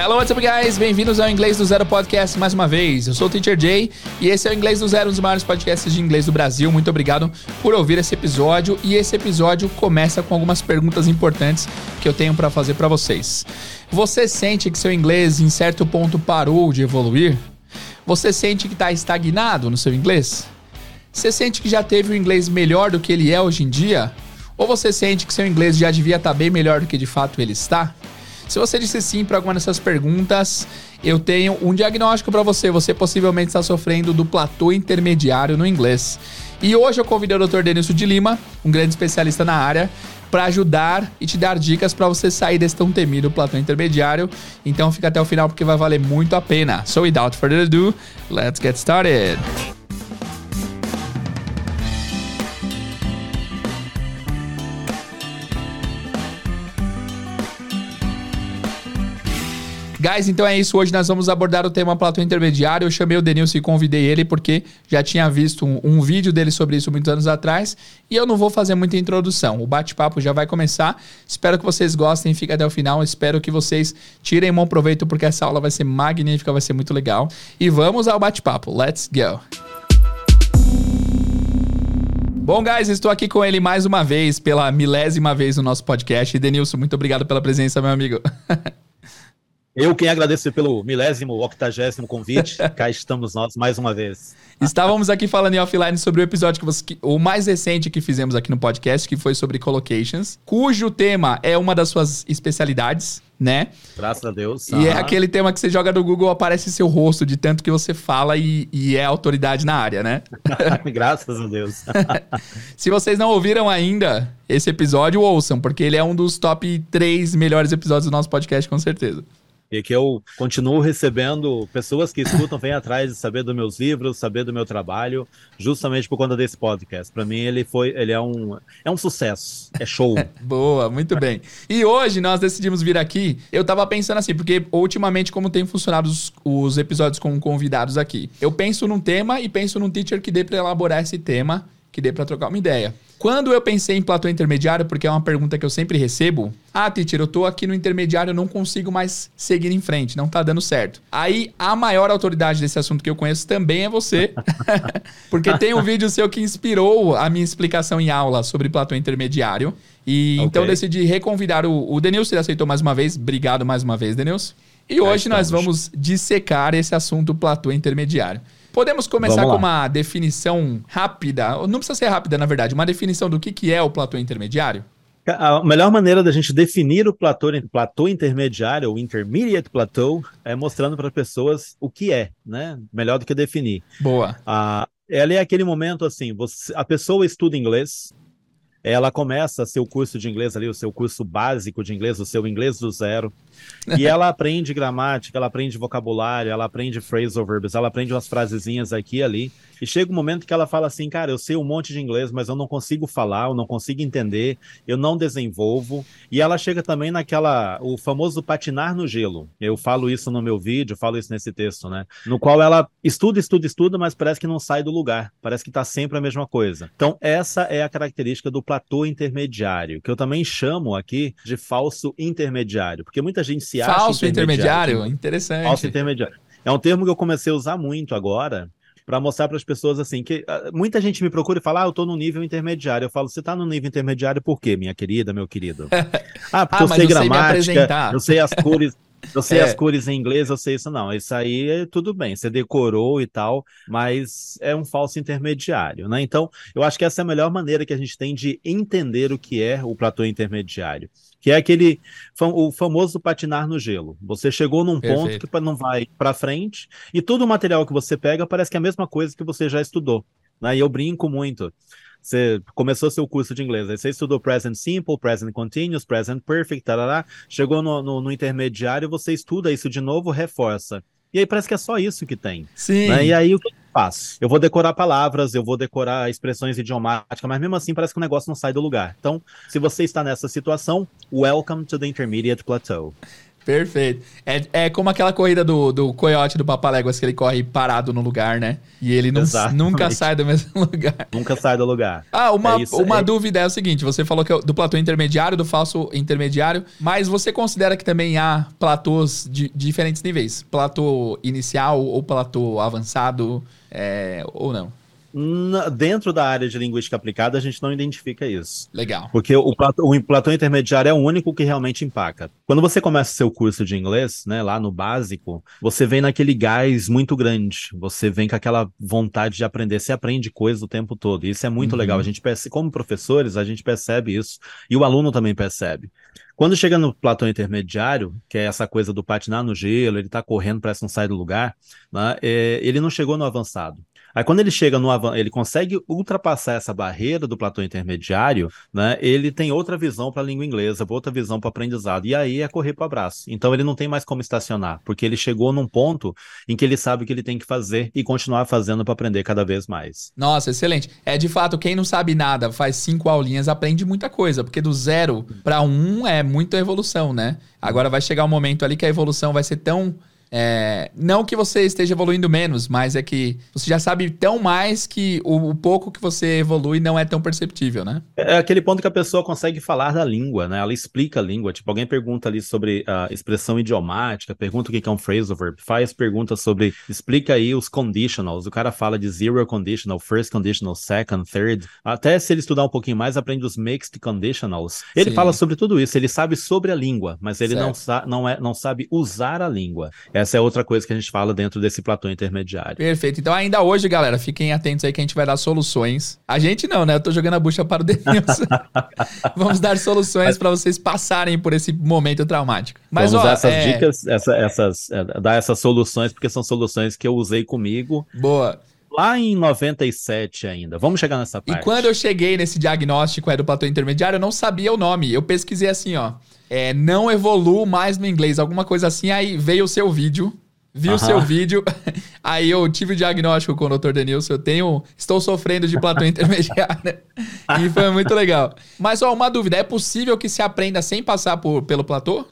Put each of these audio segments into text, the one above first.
Hello, what's up, guys? Bem-vindos ao Inglês do Zero Podcast mais uma vez. Eu sou o Teacher Jay e esse é o Inglês do Zero, um dos maiores podcasts de inglês do Brasil. Muito obrigado por ouvir esse episódio e esse episódio começa com algumas perguntas importantes que eu tenho para fazer para vocês. Você sente que seu inglês em certo ponto parou de evoluir? Você sente que está estagnado no seu inglês? Você sente que já teve o inglês melhor do que ele é hoje em dia? Ou você sente que seu inglês já devia estar tá bem melhor do que de fato ele está? Se você disse sim para alguma dessas perguntas, eu tenho um diagnóstico para você. Você possivelmente está sofrendo do platô intermediário no inglês. E hoje eu convidei o Dr. Denilson de Lima, um grande especialista na área, para ajudar e te dar dicas para você sair desse tão temido platô intermediário. Então fica até o final porque vai valer muito a pena. So without further ado, let's get started. Guys, então é isso. Hoje nós vamos abordar o tema platô intermediário. Eu chamei o Denilson e convidei ele porque já tinha visto um, um, vídeo dele sobre isso muitos anos atrás. E eu não vou fazer muita introdução. O bate-papo já vai começar. Espero que vocês gostem. Fica até o final. Espero que vocês tirem bom proveito porque essa aula vai ser magnífica, vai ser muito legal. E vamos ao bate-papo. Let's go! Bom, guys, estou aqui com ele mais uma vez, pela milésima vez no nosso podcast. Denilson, muito obrigado pela presença, meu amigo. Eu quem agradeço pelo milésimo, octagésimo convite. Cá estamos nós mais uma vez. Estávamos aqui falando em offline sobre o episódio que você, o mais recente que fizemos aqui no podcast, que foi sobre collocations, cujo tema é uma das suas especialidades, né? Graças a Deus. E é aquele tema que você joga no Google, aparece seu rosto de tanto que você fala e, e é autoridade na área, né? Graças a Deus. Se vocês não ouviram ainda esse episódio, ouçam, porque ele é um dos top 3 melhores episódios do nosso podcast, com certeza e que eu continuo recebendo pessoas que escutam, vêm atrás de saber dos meus livros, saber do meu trabalho, justamente por conta desse podcast. Para mim ele foi, ele é um é um sucesso, é show. Boa, muito bem. E hoje nós decidimos vir aqui. Eu tava pensando assim, porque ultimamente como tem funcionado os, os episódios com convidados aqui, eu penso num tema e penso num teacher que dê para elaborar esse tema, que dê para trocar uma ideia. Quando eu pensei em platô intermediário, porque é uma pergunta que eu sempre recebo, ah, teacher, eu tô aqui no intermediário, eu não consigo mais seguir em frente, não tá dando certo. Aí a maior autoridade desse assunto que eu conheço também é você, porque tem um vídeo seu que inspirou a minha explicação em aula sobre platô intermediário. E okay. então eu decidi reconvidar o, o Denilson, ele aceitou mais uma vez. Obrigado mais uma vez, Denilson. E hoje nós vamos dissecar esse assunto platô intermediário. Podemos começar com uma definição rápida, não precisa ser rápida, na verdade, uma definição do que, que é o platô intermediário? A melhor maneira da gente definir o platô, platô intermediário, ou intermediate plateau, é mostrando para as pessoas o que é, né? Melhor do que definir. Boa. Ah, ela é aquele momento assim, você, a pessoa estuda inglês, ela começa seu curso de inglês ali, o seu curso básico de inglês, o seu inglês do zero, e ela aprende gramática, ela aprende vocabulário, ela aprende phrasal verbs, ela aprende umas frasezinhas aqui e ali, e chega um momento que ela fala assim, cara, eu sei um monte de inglês, mas eu não consigo falar, eu não consigo entender, eu não desenvolvo. E ela chega também naquela, o famoso patinar no gelo. Eu falo isso no meu vídeo, falo isso nesse texto, né? No qual ela estuda, estuda, estuda, mas parece que não sai do lugar. Parece que tá sempre a mesma coisa. Então, essa é a característica do platô intermediário, que eu também chamo aqui de falso intermediário, porque muita acha falso intermediário. intermediário. Interessante. Falso intermediário. É um termo que eu comecei a usar muito agora, para mostrar para as pessoas assim que uh, muita gente me procura e fala: "Ah, eu estou no nível intermediário". Eu falo: "Você está no nível intermediário por quê, minha querida, meu querido?". ah, porque ah, eu sei gramática, eu sei as cores eu sei é. as cores em inglês, eu sei isso não. Isso aí é tudo bem, você decorou e tal, mas é um falso intermediário, né? Então, eu acho que essa é a melhor maneira que a gente tem de entender o que é o platô intermediário que é aquele o famoso patinar no gelo. Você chegou num Perfeito. ponto que não vai para frente e todo o material que você pega parece que é a mesma coisa que você já estudou. Né? E eu brinco muito. Você começou seu curso de inglês, aí você estudou present simple, present continuous, present perfect, tarará, chegou no, no, no intermediário, você estuda isso de novo, reforça. E aí parece que é só isso que tem. Sim. Né? E aí o que eu faço? Eu vou decorar palavras, eu vou decorar expressões idiomáticas, mas mesmo assim parece que o negócio não sai do lugar. Então, se você está nessa situação, welcome to the intermediate plateau. Perfeito. É, é como aquela corrida do, do coiote do Papaléguas, que ele corre parado no intermediário, né? E ele não, nunca sai do mesmo lugar. Nunca sai do lugar. Ah, uma, é isso, uma é... dúvida é o seguinte: você falou que é do platô intermediário, do falso intermediário, mas você considera que também há platôs de, de diferentes níveis? Platô inicial ou platô avançado, é, ou não? Dentro da área de linguística aplicada, a gente não identifica isso. Legal. Porque o, platô, o platô intermediário é o único que realmente empaca. Quando você começa seu curso de inglês, né, lá no básico, você vem naquele gás muito grande. Você vem com aquela vontade de aprender. Você aprende coisas o tempo todo. E isso é muito uhum. legal. A gente percebe, como professores, a gente percebe isso. E o aluno também percebe. Quando chega no platô intermediário, que é essa coisa do patinar no gelo, ele tá correndo, parece não sair do lugar, né? É, ele não chegou no avançado. Aí quando ele chega no ele consegue ultrapassar essa barreira do platô intermediário, né? Ele tem outra visão para a língua inglesa, outra visão para o aprendizado. E aí é correr para o abraço. Então ele não tem mais como estacionar, porque ele chegou num ponto em que ele sabe o que ele tem que fazer e continuar fazendo para aprender cada vez mais. Nossa, excelente. É de fato, quem não sabe nada, faz cinco aulinhas, aprende muita coisa, porque do zero para um é muita evolução, né? Agora vai chegar um momento ali que a evolução vai ser tão é, não que você esteja evoluindo menos, mas é que você já sabe tão mais que o, o, pouco que você evolui não é tão perceptível, né? É, aquele ponto que a pessoa consegue falar da língua, né? Ela explica a língua. Tipo, alguém pergunta ali sobre a expressão idiomática, pergunta o que é um phrasal verb, faz perguntas sobre, explica aí os conditionals. O cara fala de zero conditional, first conditional, second, third. Até se ele estudar um pouquinho mais, aprende os mixed conditionals. Ele Sim. fala sobre tudo isso. Ele sabe sobre a língua, mas ele não, sa não, é, não sabe usar a língua. Essa é outra coisa que a gente fala dentro desse platô intermediário. Perfeito. Então, ainda hoje, galera, fiquem atentos aí que a gente vai dar soluções. A gente não, né? Eu tô jogando a bucha para o Denilson. Vamos dar soluções para vocês passarem por esse momento traumático. Mas, Vamos ó, dar essas é... dicas, essa, essas, é, dar essas soluções, porque são soluções que eu usei comigo. Boa lá em 97 ainda. Vamos chegar nessa parte. E quando eu cheguei nesse diagnóstico é, do platô intermediário, eu não sabia o nome. Eu pesquisei assim, ó é, não evoluo mais no inglês, alguma coisa assim. Aí veio o seu vídeo, vi o seu vídeo, aí eu tive o diagnóstico com o Dr. Denilson. Eu tenho, estou sofrendo de platô intermediário e foi muito legal. Mas ó, uma dúvida: é possível que se aprenda sem passar por, pelo platô? O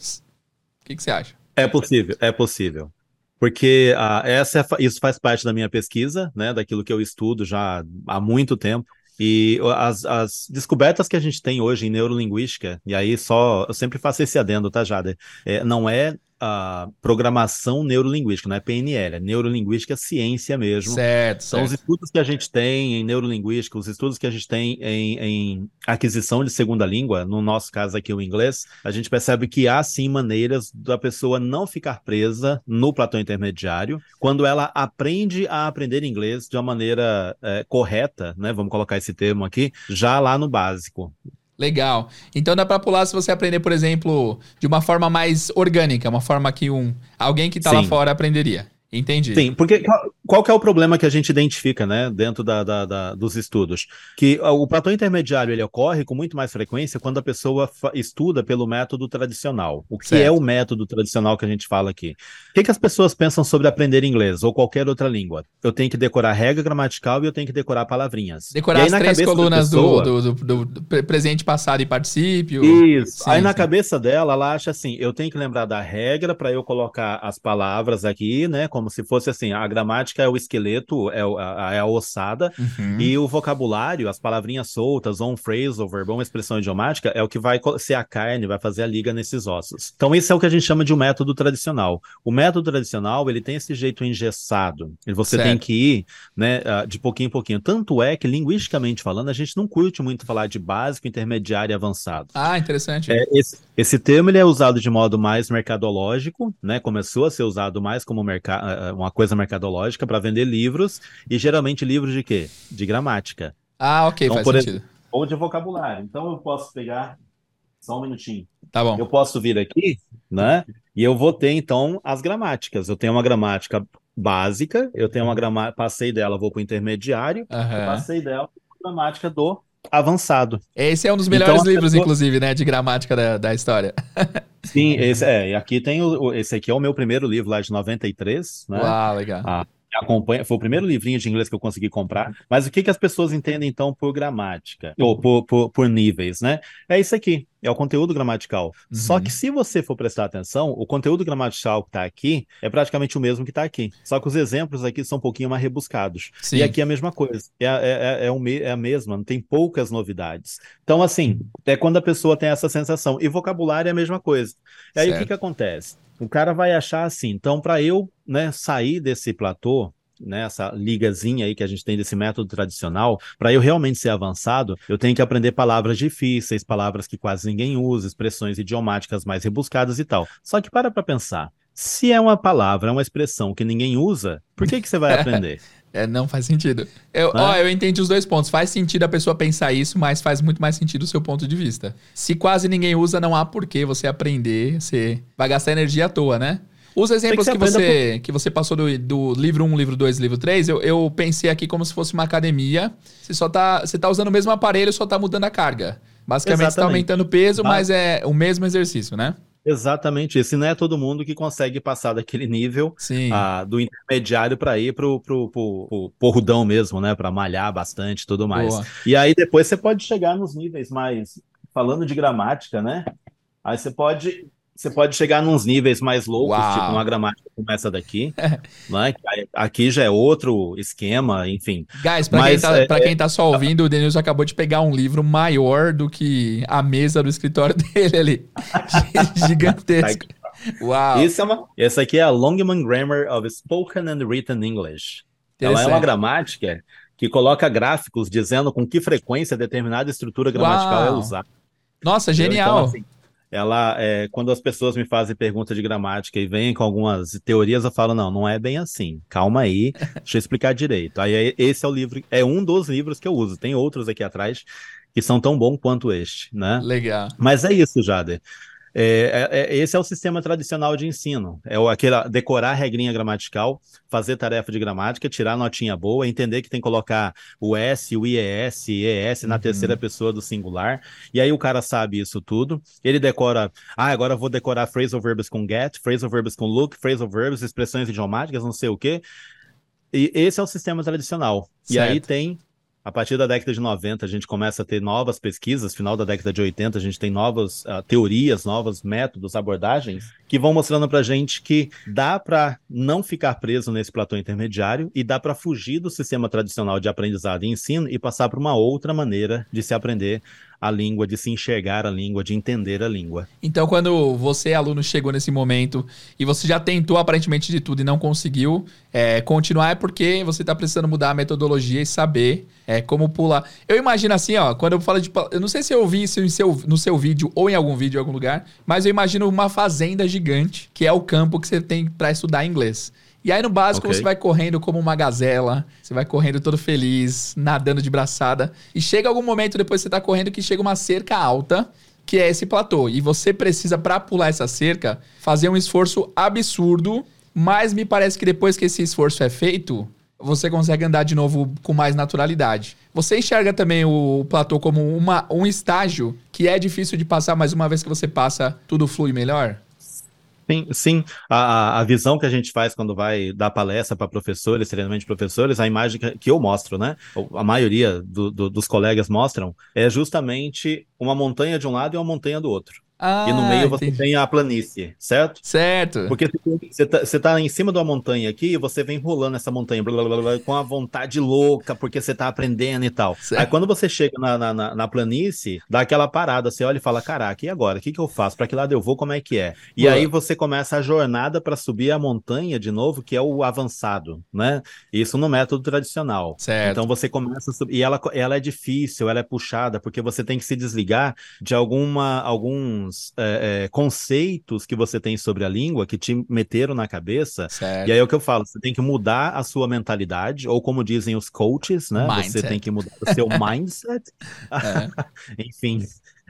que, que você acha? É possível, é possível. Porque ah, essa, é isso faz parte da minha pesquisa, né? Daquilo que eu estudo já há muito tempo. E as, as, descobertas que a gente tem hoje em neurolinguística, e aí só, eu sempre faço esse adendo, tá, Jada? É, não é a programação neurolinguística, não é PNL, é neurolinguística ciência mesmo. Certo, São certo. os estudos que a gente tem em neurolinguística, os estudos que a gente tem em, em, aquisição de segunda língua, no nosso caso aqui o inglês, a gente percebe que há sim maneiras da pessoa não ficar presa no platô intermediário quando ela aprende a aprender inglês de uma maneira é, correta, né? Vamos colocar esse termo aqui, já lá no básico. Legal. Então dá para pular se você aprender, por exemplo, de uma forma mais orgânica, uma forma que um alguém que está lá fora aprenderia. Entendi. Sim, porque qual, é o problema que a gente identifica, né, dentro da, da, da, dos estudos? Que o platô intermediário ele ocorre com muito mais frequência quando a pessoa estuda pelo método tradicional. O que certo. é o método tradicional que a gente fala aqui? O que, que as pessoas pensam sobre aprender inglês ou qualquer outra língua? Eu tenho que decorar regra gramatical e eu tenho que decorar palavrinhas. Decorar aí, as três colunas pessoa, do, do, do, do, presente, passado e particípio. Isso. Sim, aí sim. na cabeça dela, ela acha assim: eu tenho que lembrar da regra para eu colocar as palavras aqui, né? Como se fosse assim, a gramática é o esqueleto, é, a, é a ossada, uhum. e o vocabulário, as palavrinhas soltas, on phrasal, verbo, uma expressão idiomática, é o que vai ser a carne, vai fazer a liga nesses ossos. Então, isso é o que a gente chama de um método tradicional. O método tradicional, ele tem esse jeito engessado. Você certo. tem que ir, né, ah, de pouquinho em pouquinho. Tanto é que, linguisticamente falando, a gente não curte muito falar de básico, intermediário e avançado. Ah, interessante. É, esse, esse termo ele é usado de modo mais mercadológico, né? Começou a ser usado mais como mercado uma coisa mercadológica para vender livros, e geralmente livros de quê? De gramática. Ah, ok, então, faz sentido. Exemplo, ou de vocabulário. Então eu posso pegar. Só um minutinho. Tá bom. Eu posso vir aqui, né? E eu vou ter, então, as gramáticas. Eu tenho uma gramática básica, eu tenho uma gramática, passei dela, vou para o intermediário, uhum. passei dela gramática do avançado. Esse é um dos melhores então, livros, pessoa... inclusive, né, de gramática da, da história. Sim, esse é. E aqui tem o, esse aqui é o meu primeiro livro lá de 93, né? Uau, legal. Ah, acompanha, foi o primeiro livrinho de inglês que eu consegui comprar. Mas o que, que as pessoas entendem então por gramática ou por, por, por níveis, né? É isso aqui. É o conteúdo gramatical. Uhum. Só que se você for prestar atenção, o conteúdo gramatical que está aqui é praticamente o mesmo que está aqui. Só que os exemplos aqui são um pouquinho mais rebuscados. Sim. E aqui é a mesma coisa. É, é, é, é, o, é a mesma, não tem poucas novidades. Então, assim, é quando a pessoa tem essa sensação. E vocabulário é a mesma coisa. E aí certo. o que, que acontece? O cara vai achar assim, então, para eu né, sair desse platô, né, essa ligazinha aí que a gente tem desse método tradicional, para eu realmente ser avançado, eu tenho que aprender palavras difíceis, palavras que quase ninguém usa, expressões idiomáticas mais rebuscadas e tal. Só que para para pensar, se é uma palavra, é uma expressão que ninguém usa, por que que você vai aprender? É, não faz sentido. Eu, ó, eu entendi os dois pontos. Faz sentido a pessoa pensar isso, mas faz muito mais sentido o seu ponto de vista. Se quase ninguém usa, não há por que você aprender. Você vai gastar energia à toa, né? Os exemplos que, que você, por... que você passou do, do livro 1, livro 2, livro 3, eu, eu pensei aqui como se fosse uma academia. Você só tá, você tá usando o mesmo aparelho, só tá mudando a carga. Basicamente, está aumentando o peso, mas é o mesmo exercício, né? Exatamente, esse não é todo mundo que consegue passar daquele nível ah, do intermediário para ir pro, pro porrudão mesmo, né? Para malhar bastante e tudo mais. Boa. E aí depois você pode chegar nos níveis mais. Falando de gramática, né? Aí você pode você pode chegar nos níveis mais loucos, Uau. tipo uma gramática como essa daqui, né? Aqui já é outro esquema, enfim. Guys, para quem, tá, é, quem tá só ouvindo, o Denilson acabou de pegar um livro maior do que a mesa do escritório dele ali. Gigantesco. Uau. Isso é uma, essa aqui é a Longman Grammar of Spoken and Written English. Ela é uma gramática que coloca gráficos dizendo com que frequência determinada estrutura gramatical é Uau. é usada. Nossa, então, genial. Então, assim, ela é, quando as pessoas me fazem pergunta de gramática e vêm com algumas teorias, eu falo, não, não é bem assim. Calma aí, deixa eu explicar direito. Aí esse é o livro, é um dos livros que eu uso. Tem outros aqui atrás que são tão bons quanto este, né? Legal. Mas é isso, Jader. É, é, é, esse é o sistema tradicional de ensino. É o, aquele, decorar a regrinha gramatical, fazer tarefa de gramática, tirar notinha boa, entender que tem que colocar o S, o IES, ES na uhum. terceira pessoa do singular. E aí o cara sabe isso tudo. Ele decora, ah, agora eu vou decorar phrasal verbs com get, phrasal verbs com look, phrasal verbs, expressões idiomáticas, não sei o quê. E esse é o sistema tradicional. Certo. E aí tem a partir da década de 90, a gente começa a ter novas pesquisas, final da década de 80, a gente tem novas uh, teorias, novos métodos, abordagens, que vão mostrando para a gente que dá para não ficar preso nesse platô intermediário e dá para fugir do sistema tradicional de aprendizado e ensino e passar para uma outra maneira de se aprender a língua, de se enxergar a língua, de entender a língua. Então, quando você, aluno, chegou nesse momento e você já tentou aparentemente de tudo e não conseguiu é, continuar, é porque você está precisando mudar a metodologia e saber é, como pular. Eu imagino assim, ó, quando eu falo de. Eu não sei se eu vi isso em seu, no seu vídeo ou em algum vídeo em algum lugar, mas eu imagino uma fazenda gigante, que é o campo que você tem para estudar inglês. E aí no básico okay. você vai correndo como uma gazela, você vai correndo todo feliz, nadando de braçada. E chega algum momento depois que você tá correndo que chega uma cerca alta, que é esse platô. E você precisa, para pular essa cerca, fazer um esforço absurdo. Mas me parece que depois que esse esforço é feito, você consegue andar de novo com mais naturalidade. Você enxerga também o platô como uma, um estágio que é difícil de passar, mas uma vez que você passa, tudo flui melhor? Sim, sim. A, a visão que a gente faz quando vai dar palestra para professores, treinamento de professores, a imagem que, eu mostro, né? A maioria do, do, dos colegas mostram, é justamente uma montanha de um lado e uma montanha do outro. Ah, e no meio você entendi. tem a planície, certo? Certo. Porque você tá, você tá em cima de uma montanha aqui e você vem rolando essa montanha blá, blá, blá, com a vontade louca, porque você tá aprendendo e tal. Certo. Aí quando você chega na, na, na, planície, dá aquela parada, você olha e fala: caraca, e agora? O que, que eu faço? Para que lado eu vou? Como é que é? E Boa. aí você começa a jornada para subir a montanha de novo, que é o avançado, né? Isso no método tradicional. Certo. Então você começa a subir. E ela, ela é difícil, ela é puxada, porque você tem que se desligar de alguma. algum alguns é, é, conceitos que você tem sobre a língua que te meteram na cabeça. Certo. E aí é o que eu falo, você tem que mudar a sua mentalidade, ou como dizem os coaches, né? Mindset. Você tem que mudar o seu mindset. É. Enfim,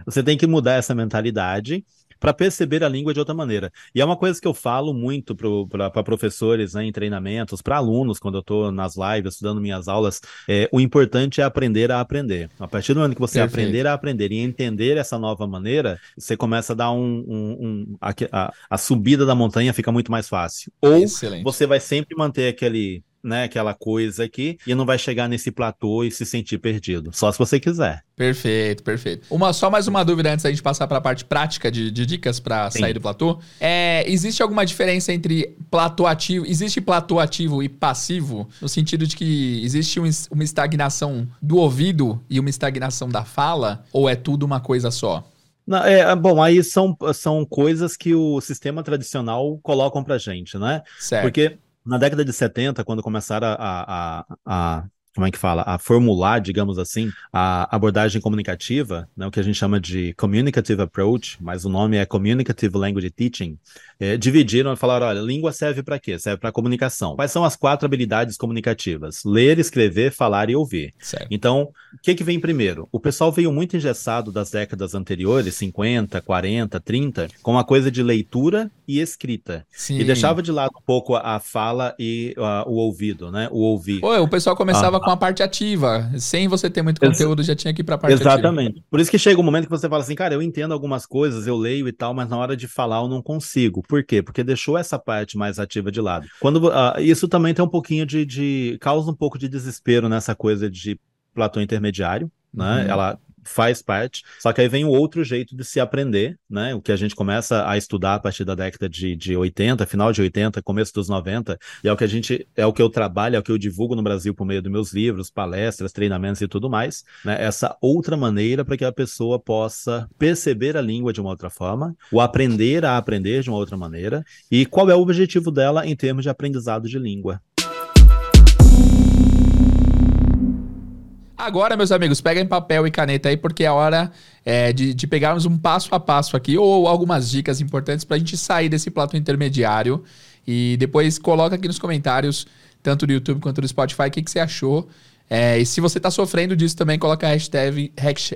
você tem que mudar essa mentalidade para perceber a língua de outra maneira. E é uma coisa que eu falo muito para professores né, em treinamentos, para alunos, quando eu estou nas lives, estudando minhas aulas, é, o importante é aprender a aprender. A partir do momento que você Perfeito. aprender a aprender e entender essa nova maneira, você começa a dar um. um, um a, a, a, subida da montanha fica muito mais fácil. Ou Excelente. você vai sempre manter aquele né, aquela coisa aqui e não vai chegar nesse platô e se sentir perdido. Só se você quiser. Perfeito, perfeito. Uma, só mais uma dúvida antes da gente passar para a parte prática de, de dicas para sair do platô. É, existe alguma diferença entre platô ativo? Existe platô ativo e passivo? No sentido de que existe um, uma estagnação do ouvido e uma estagnação da fala? Ou é tudo uma coisa só? Não, é, bom, aí são, são coisas que o sistema tradicional colocam pra gente, né? Certo. Porque na década de 70, quando começaram a, a, a, como é que fala, a formular, digamos assim, a abordagem comunicativa, né, o que a gente chama de communicative approach, mas o nome é communicative language teaching, é, dividiram e falaram, olha, língua serve para quê? Serve para comunicação. Quais são as quatro habilidades comunicativas? Ler, escrever, falar e ouvir. Certo. Então, o que que vem primeiro? O pessoal veio muito engessado das décadas anteriores, 50, 40, 30, com a coisa de leitura e escrita. Sim. E deixava de lado um pouco a fala e uh, o ouvido, né? O ouvir. Pô, o pessoal começava ah com a parte ativa. Sem você ter muito conteúdo, Ex já tinha que ir para a parte Exatamente. ativa. Exatamente. Por isso que chega um momento que você fala assim, cara, eu entendo algumas coisas, eu leio e tal, mas na hora de falar eu não consigo. Por quê? Porque deixou essa parte mais ativa de lado. Quando uh, isso também tem um pouquinho de, de causa um pouco de desespero nessa coisa de platô intermediário, né? Uhum. Ela faz parte. Só que aí vem o outro jeito de se aprender, né? O que a gente começa a estudar a partir da década de, de 80, final de 80, começo dos 90, e é o que a gente, é o que eu trabalho, é o que eu divulgo no Brasil por meio dos meus livros, palestras, treinamentos e tudo mais, né? Essa outra maneira para que a pessoa possa perceber a língua de uma outra forma, ou aprender a aprender de uma outra maneira, e qual é o objetivo dela em termos de aprendizado de língua. Agora, meus amigos, peguem papel e caneta aí, porque é hora é, de, de, pegarmos um passo a passo aqui, ou algumas dicas importantes para a gente sair desse plato intermediário. E depois coloca aqui nos comentários, tanto do YouTube quanto do Spotify, o que, que você achou. É, e se você está sofrendo disso também, coloca a hashtag,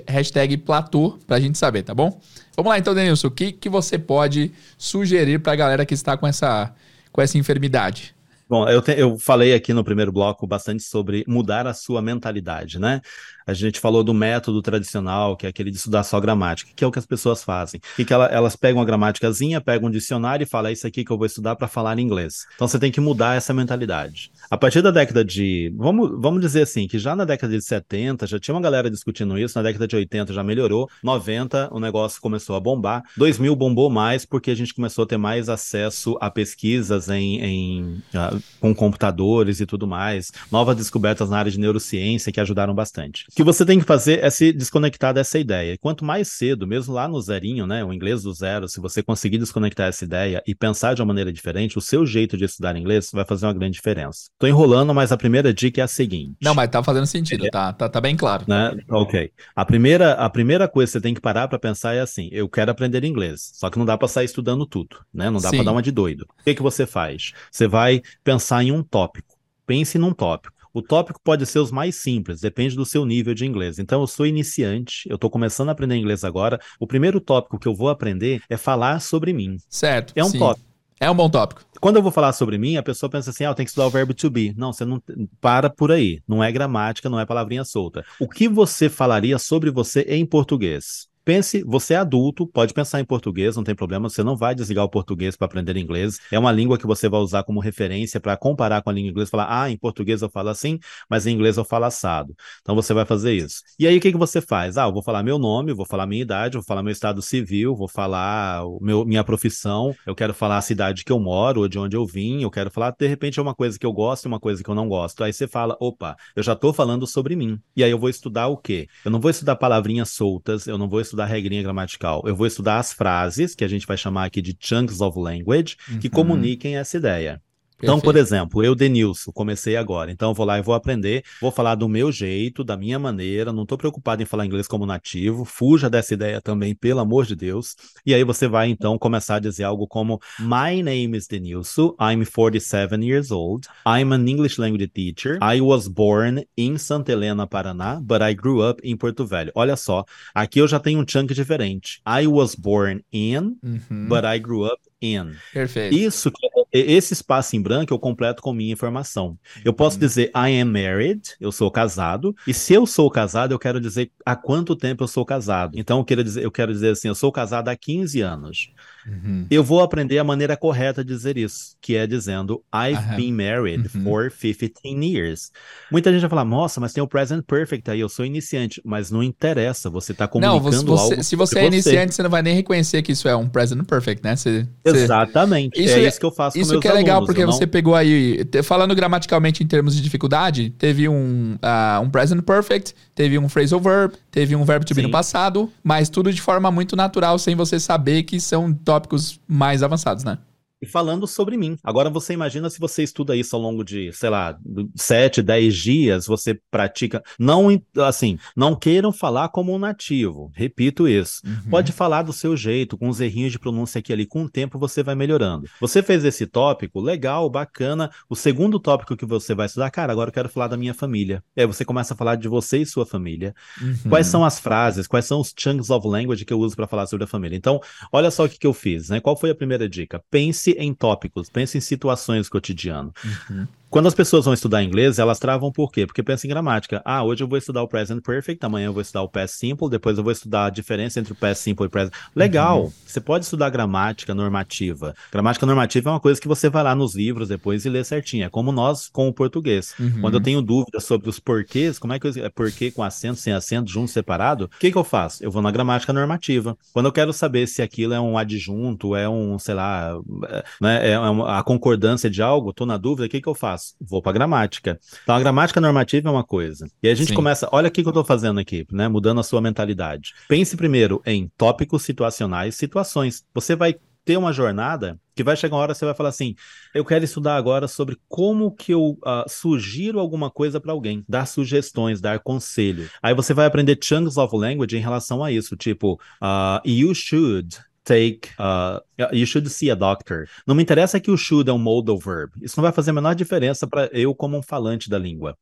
hashtag platô para a gente saber, tá bom? Vamos lá então, Denilson. O que, que você pode sugerir para a galera que está com essa, com essa enfermidade? Bom, eu, te, eu falei aqui no primeiro bloco bastante sobre mudar a sua mentalidade, né? A gente falou do método tradicional, que é aquele de estudar só gramática, que é o que as pessoas fazem. Que, que ela, elas pegam a gramáticazinha, pegam um dicionário e falam, é isso aqui que eu vou estudar para falar inglês. Então você tem que mudar essa mentalidade. A partir da década de. Vamos, vamos dizer assim, que já na década de 70 já tinha uma galera discutindo isso, na década de 80 já melhorou, 90 o negócio começou a bombar, 2000 bombou mais porque a gente começou a ter mais acesso a pesquisas em, em uh, com computadores e tudo mais, novas descobertas na área de neurociência que ajudaram bastante. O que você tem que fazer é se desconectar dessa ideia. Quanto mais cedo, mesmo lá no zerinho, né, o inglês do zero, se você conseguir desconectar essa ideia e pensar de uma maneira diferente, o seu jeito de estudar inglês vai fazer uma grande diferença. Tô enrolando, mas a primeira dica é a seguinte. Não, mas tá fazendo sentido, é. tá, tá, tá bem claro. Né? Ok. A primeira, a primeira coisa que você tem que parar para pensar é assim: eu quero aprender inglês, só que não dá para sair estudando tudo, né? Não dá para dar uma de doido. O que que você faz? Você vai pensar em um tópico. Pense num tópico. O tópico pode ser os mais simples, depende do seu nível de inglês. Então, eu sou iniciante, eu estou começando a aprender inglês agora. O primeiro tópico que eu vou aprender é falar sobre mim. Certo. É um sim. tópico. É um bom tópico. Quando eu vou falar sobre mim, a pessoa pensa assim: ah, eu tenho que estudar o verbo to be. Não, você não para por aí. Não é gramática, não é palavrinha solta. O que você falaria sobre você em português? Pense, você é adulto, pode pensar em português, não tem problema, você não vai desligar o português para aprender inglês. É uma língua que você vai usar como referência para comparar com a língua inglesa, falar, ah, em português eu falo assim, mas em inglês eu falo assado. Então você vai fazer isso. E aí o que, que você faz? Ah, eu vou falar meu nome, vou falar minha idade, vou falar meu estado civil, vou falar meu, minha profissão, eu quero falar a cidade que eu moro, ou de onde eu vim, eu quero falar, de repente, é uma coisa que eu gosto e uma coisa que eu não gosto. Aí você fala, opa, eu já estou falando sobre mim. E aí eu vou estudar o quê? Eu não vou estudar palavrinhas soltas, eu não vou estudar regrinha gramatical. Eu vou estudar as frases, que a gente vai chamar aqui de chunks of language, uhum. que comuniquem essa ideia. Então, por exemplo, eu, Denilson, comecei agora. Então, eu vou lá e vou aprender, vou falar do meu jeito, da minha maneira. Não estou preocupado em falar inglês como nativo. Fuja dessa ideia também, pelo amor de Deus. E aí você vai, então, começar a dizer algo como: My name is Denilson. I'm 47 years old. I'm an English language teacher. I was born in Santa Helena, Paraná, but I grew up in Porto Velho. Olha só, aqui eu já tenho um chunk diferente. I was born in, uhum. but I grew up in. Perfeito. Isso, esse espaço em branco eu completo com minha informação. Eu posso Uhum. dizer I am married, eu sou casado, e se eu sou casado, eu quero dizer há quanto tempo eu sou casado. Então eu quero dizer, eu quero dizer assim, eu sou casado há 15 anos. Uhum. Eu vou aprender a maneira correta de dizer isso, que é dizendo I've Aham. been married Uhum. for 15 years. Muita gente vai falar, nossa, mas tem o present perfect aí, eu sou iniciante, mas não interessa, você está Não, comunicando você, você- algo se você é iniciante, você não vai nem reconhecer que isso é um present perfect, né? Você, você- Exatamente, Isso é é- isso que eu faço com Isso que é legal, alunos, porque não- você pegou aí, falando gramaticalmente em termos de dificuldade, teve um, ah, um present perfect, teve um phrasal verb, teve um verbo to be no passado, mas tudo de forma muito natural, sem você saber que são tópicos mais avançados, né? E falando sobre mim. Agora você imagina se você estuda isso ao longo de, sei lá, 7, 10 dias, você pratica. Não, assim, não queiram falar como um nativo. Repito isso. Uhum. Pode falar do seu jeito, com os errinhos de pronúncia aqui ali. Com o tempo você vai melhorando. Você fez esse tópico, legal, bacana. O segundo tópico que você vai estudar, cara, agora eu quero falar da minha família. Aí você começa a falar de você e sua família. Uhum. Quais são as frases, quais são os chunks of language que eu uso para falar sobre a família? Então, olha só o que, que eu fiz, né? Qual foi a primeira dica? Pense em tópicos, pense em situações cotidianas. Uhum. Quando as pessoas vão estudar inglês, elas travam por quê? Porque pensam em gramática. Ah, hoje eu vou estudar o present perfect, amanhã eu vou estudar o past simple, depois eu vou estudar a diferença entre o past simple e o present. Legal, Uhum. você pode estudar gramática normativa. Gramática normativa é uma coisa que você vai lá nos livros depois e lê certinho. É como nós com o português. Uhum. Quando eu tenho dúvidas sobre os porquês, como é que eu, é porquê com acento, sem acento, junto, separado, o que que eu faço? Eu vou na gramática normativa. Quando eu quero saber se aquilo é um adjunto, é um, sei lá, é, né, é uma- a concordância de algo, tô na dúvida, o que que eu faço? Vou para gramática. Então a gramática normativa é uma coisa. E aí a gente Sim. começa, olha o que eu tô fazendo aqui, né, mudando a sua mentalidade. Pense primeiro em tópicos situacionais, situações. Você vai ter uma jornada que vai chegar uma hora que você vai falar assim: eu quero estudar agora sobre como que eu ah, sugiro alguma coisa para alguém, dar sugestões, dar conselho. Aí você vai aprender chunks of language em relação a isso, tipo, ah, you should. Take, uh, you should see a doctor. Não me interessa que o should é um modal verb. Isso não vai fazer a menor diferença para eu como um falante da língua.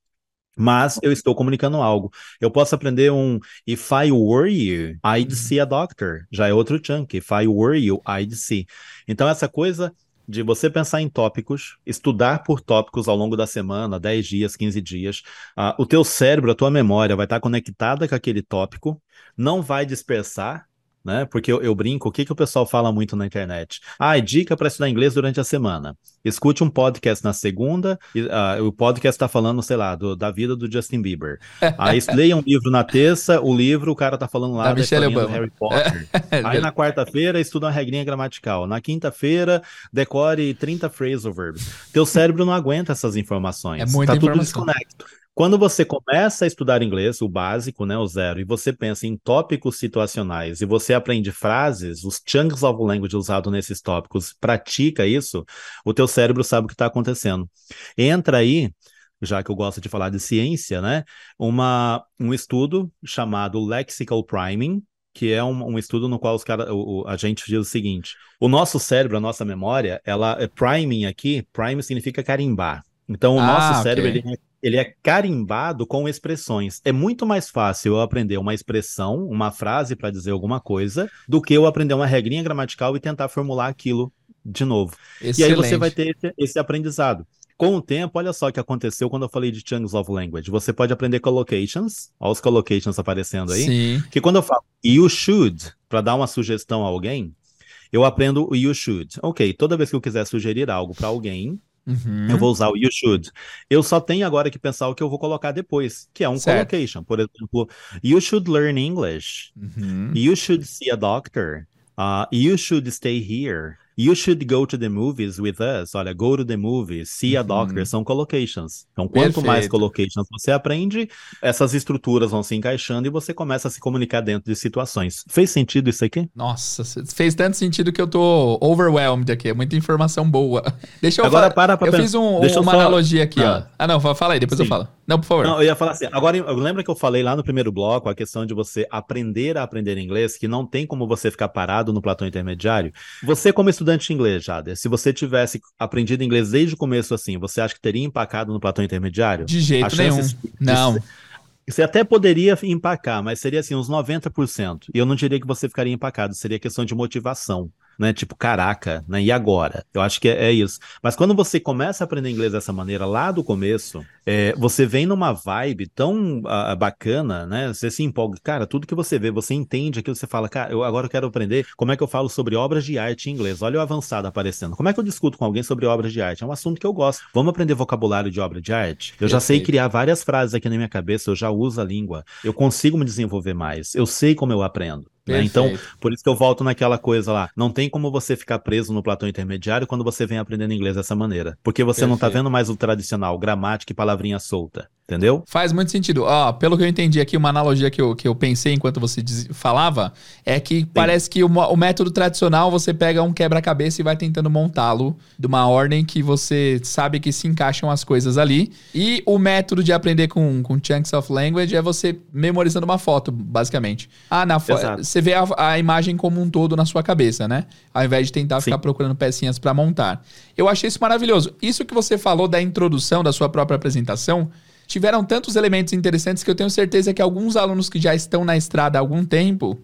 Mas eu estou comunicando algo. Eu posso aprender um If I were you, I'd see a doctor. Já é outro chunk. If I were you, I'd see. Então, essa coisa de você pensar em tópicos, estudar por tópicos ao longo da semana, 10 dias, 15 dias, ah, o teu cérebro, a tua memória vai estar conectada com aquele tópico, não vai dispersar, né? Porque eu, eu brinco, o que, que o pessoal fala muito na internet? Ah, dica para estudar inglês durante a semana. Escute um podcast na segunda, e, ah, o podcast está falando, sei lá, do- da vida do Justin Bieber. Aí leia um livro na terça, o livro, o cara tá falando lá Da da, Michelle historinha do Obama. Harry Potter. Aí na quarta-feira estuda uma regrinha gramatical. Na quinta-feira decore 30 phrasal verbs. Teu cérebro não aguenta essas informações. É muita tá tudo desconecto. Quando você começa a estudar inglês, o básico, né, o zero, e você pensa em tópicos situacionais e você aprende frases, os chunks of language usados nesses tópicos, pratica isso, o teu cérebro sabe o que está acontecendo. Entra aí, já que eu gosto de falar de ciência, né, uma, um estudo chamado Lexical Priming, que é um, um estudo no qual os cara, o, o- a gente diz o seguinte: o nosso cérebro, a nossa memória, ela é priming aqui, prime significa carimbar. Então o Ah, nosso cérebro ele, é- ele é carimbado com expressões. É muito mais fácil eu aprender uma expressão, uma frase para dizer alguma coisa, do que eu aprender uma regrinha gramatical e tentar formular aquilo de novo. E aí Excelente. você vai ter esse, esse aprendizado. Com o tempo, olha só o que aconteceu quando eu falei de chunks of language. Você pode aprender collocations, olha os collocations aparecendo aí. Sim. Que quando eu falo you should, para dar uma sugestão a alguém, eu aprendo o you should. Ok, toda vez que eu quiser sugerir algo para alguém, Uhum. eu vou usar o you should. Eu só tenho agora que pensar o que eu vou colocar depois, que é um Certo. collocation. Por exemplo, you should learn English. Uhum. You should see a doctor. Uh, you should stay here. You should go to the movies with us. Olha, go to the movies, see a Uhum. doctor, são collocations. Então, quanto mais Perfeito. collocations você aprende, essas estruturas vão se encaixando e você começa a se comunicar dentro de situações. Fez sentido isso aqui? Nossa, fez tanto sentido que eu tô overwhelmed aqui. É muita informação boa. Deixa eu Agora falar. para pra Eu pensar. fiz um- eu uma só- analogia aqui, Ah. ó. Ah, não, fa- fala aí, depois eu Sim. falo. Não, por favor. Não, eu ia falar assim. Agora, lembra que eu falei lá no primeiro bloco a questão de você aprender a aprender inglês, que não tem como você ficar parado no platô intermediário? Você, como estudante de inglês, Jader, se você tivesse aprendido inglês desde o começo assim, você acha que teria empacado no platô intermediário? De jeito nenhum. de- Não. Você até poderia empacar, mas seria assim, uns 90%. E eu não diria que você ficaria empacado, seria questão de motivação. Né? Tipo, caraca, né? E agora? Eu acho que é, é isso. Mas quando você começa a aprender inglês dessa maneira lá do começo, é, você vem numa vibe tão uh, bacana, né? Você se empolga, cara, tudo que você vê, você entende aquilo, você fala, cara, eu agora eu quero aprender como é que eu falo sobre obras de arte em inglês. Olha o avançado aparecendo. Como é que eu discuto com alguém sobre obras de arte? É um assunto que eu gosto. Vamos aprender vocabulário de obra de arte? Eu já sei criar várias frases aqui na minha cabeça, eu já uso a língua, eu consigo me desenvolver mais, eu sei como eu aprendo. Né? Então, por isso que eu volto naquela coisa lá. Não tem como você ficar preso no platô intermediário quando você vem aprendendo inglês dessa maneira. Porque você Perfeito. não tá vendo mais o tradicional, gramática e palavrinha solta. Entendeu? Faz muito sentido. Ó, pelo que eu entendi aqui, uma analogia que eu, que eu pensei enquanto você diz, falava é que Sim. parece que o, o, método tradicional você pega um quebra-cabeça e vai tentando montá-lo de uma ordem que você sabe que se encaixam as coisas ali. E o método de aprender com, com Chunks of Language é você memorizando uma foto, basicamente. Ah, na foto. Você vê a, a, imagem como um todo na sua cabeça, né? Ao invés de tentar Sim. ficar procurando pecinhas para montar. Eu achei isso maravilhoso. Isso que você falou da introdução da sua própria apresentação tiveram tantos elementos interessantes que eu tenho certeza que alguns alunos que já estão na estrada há algum tempo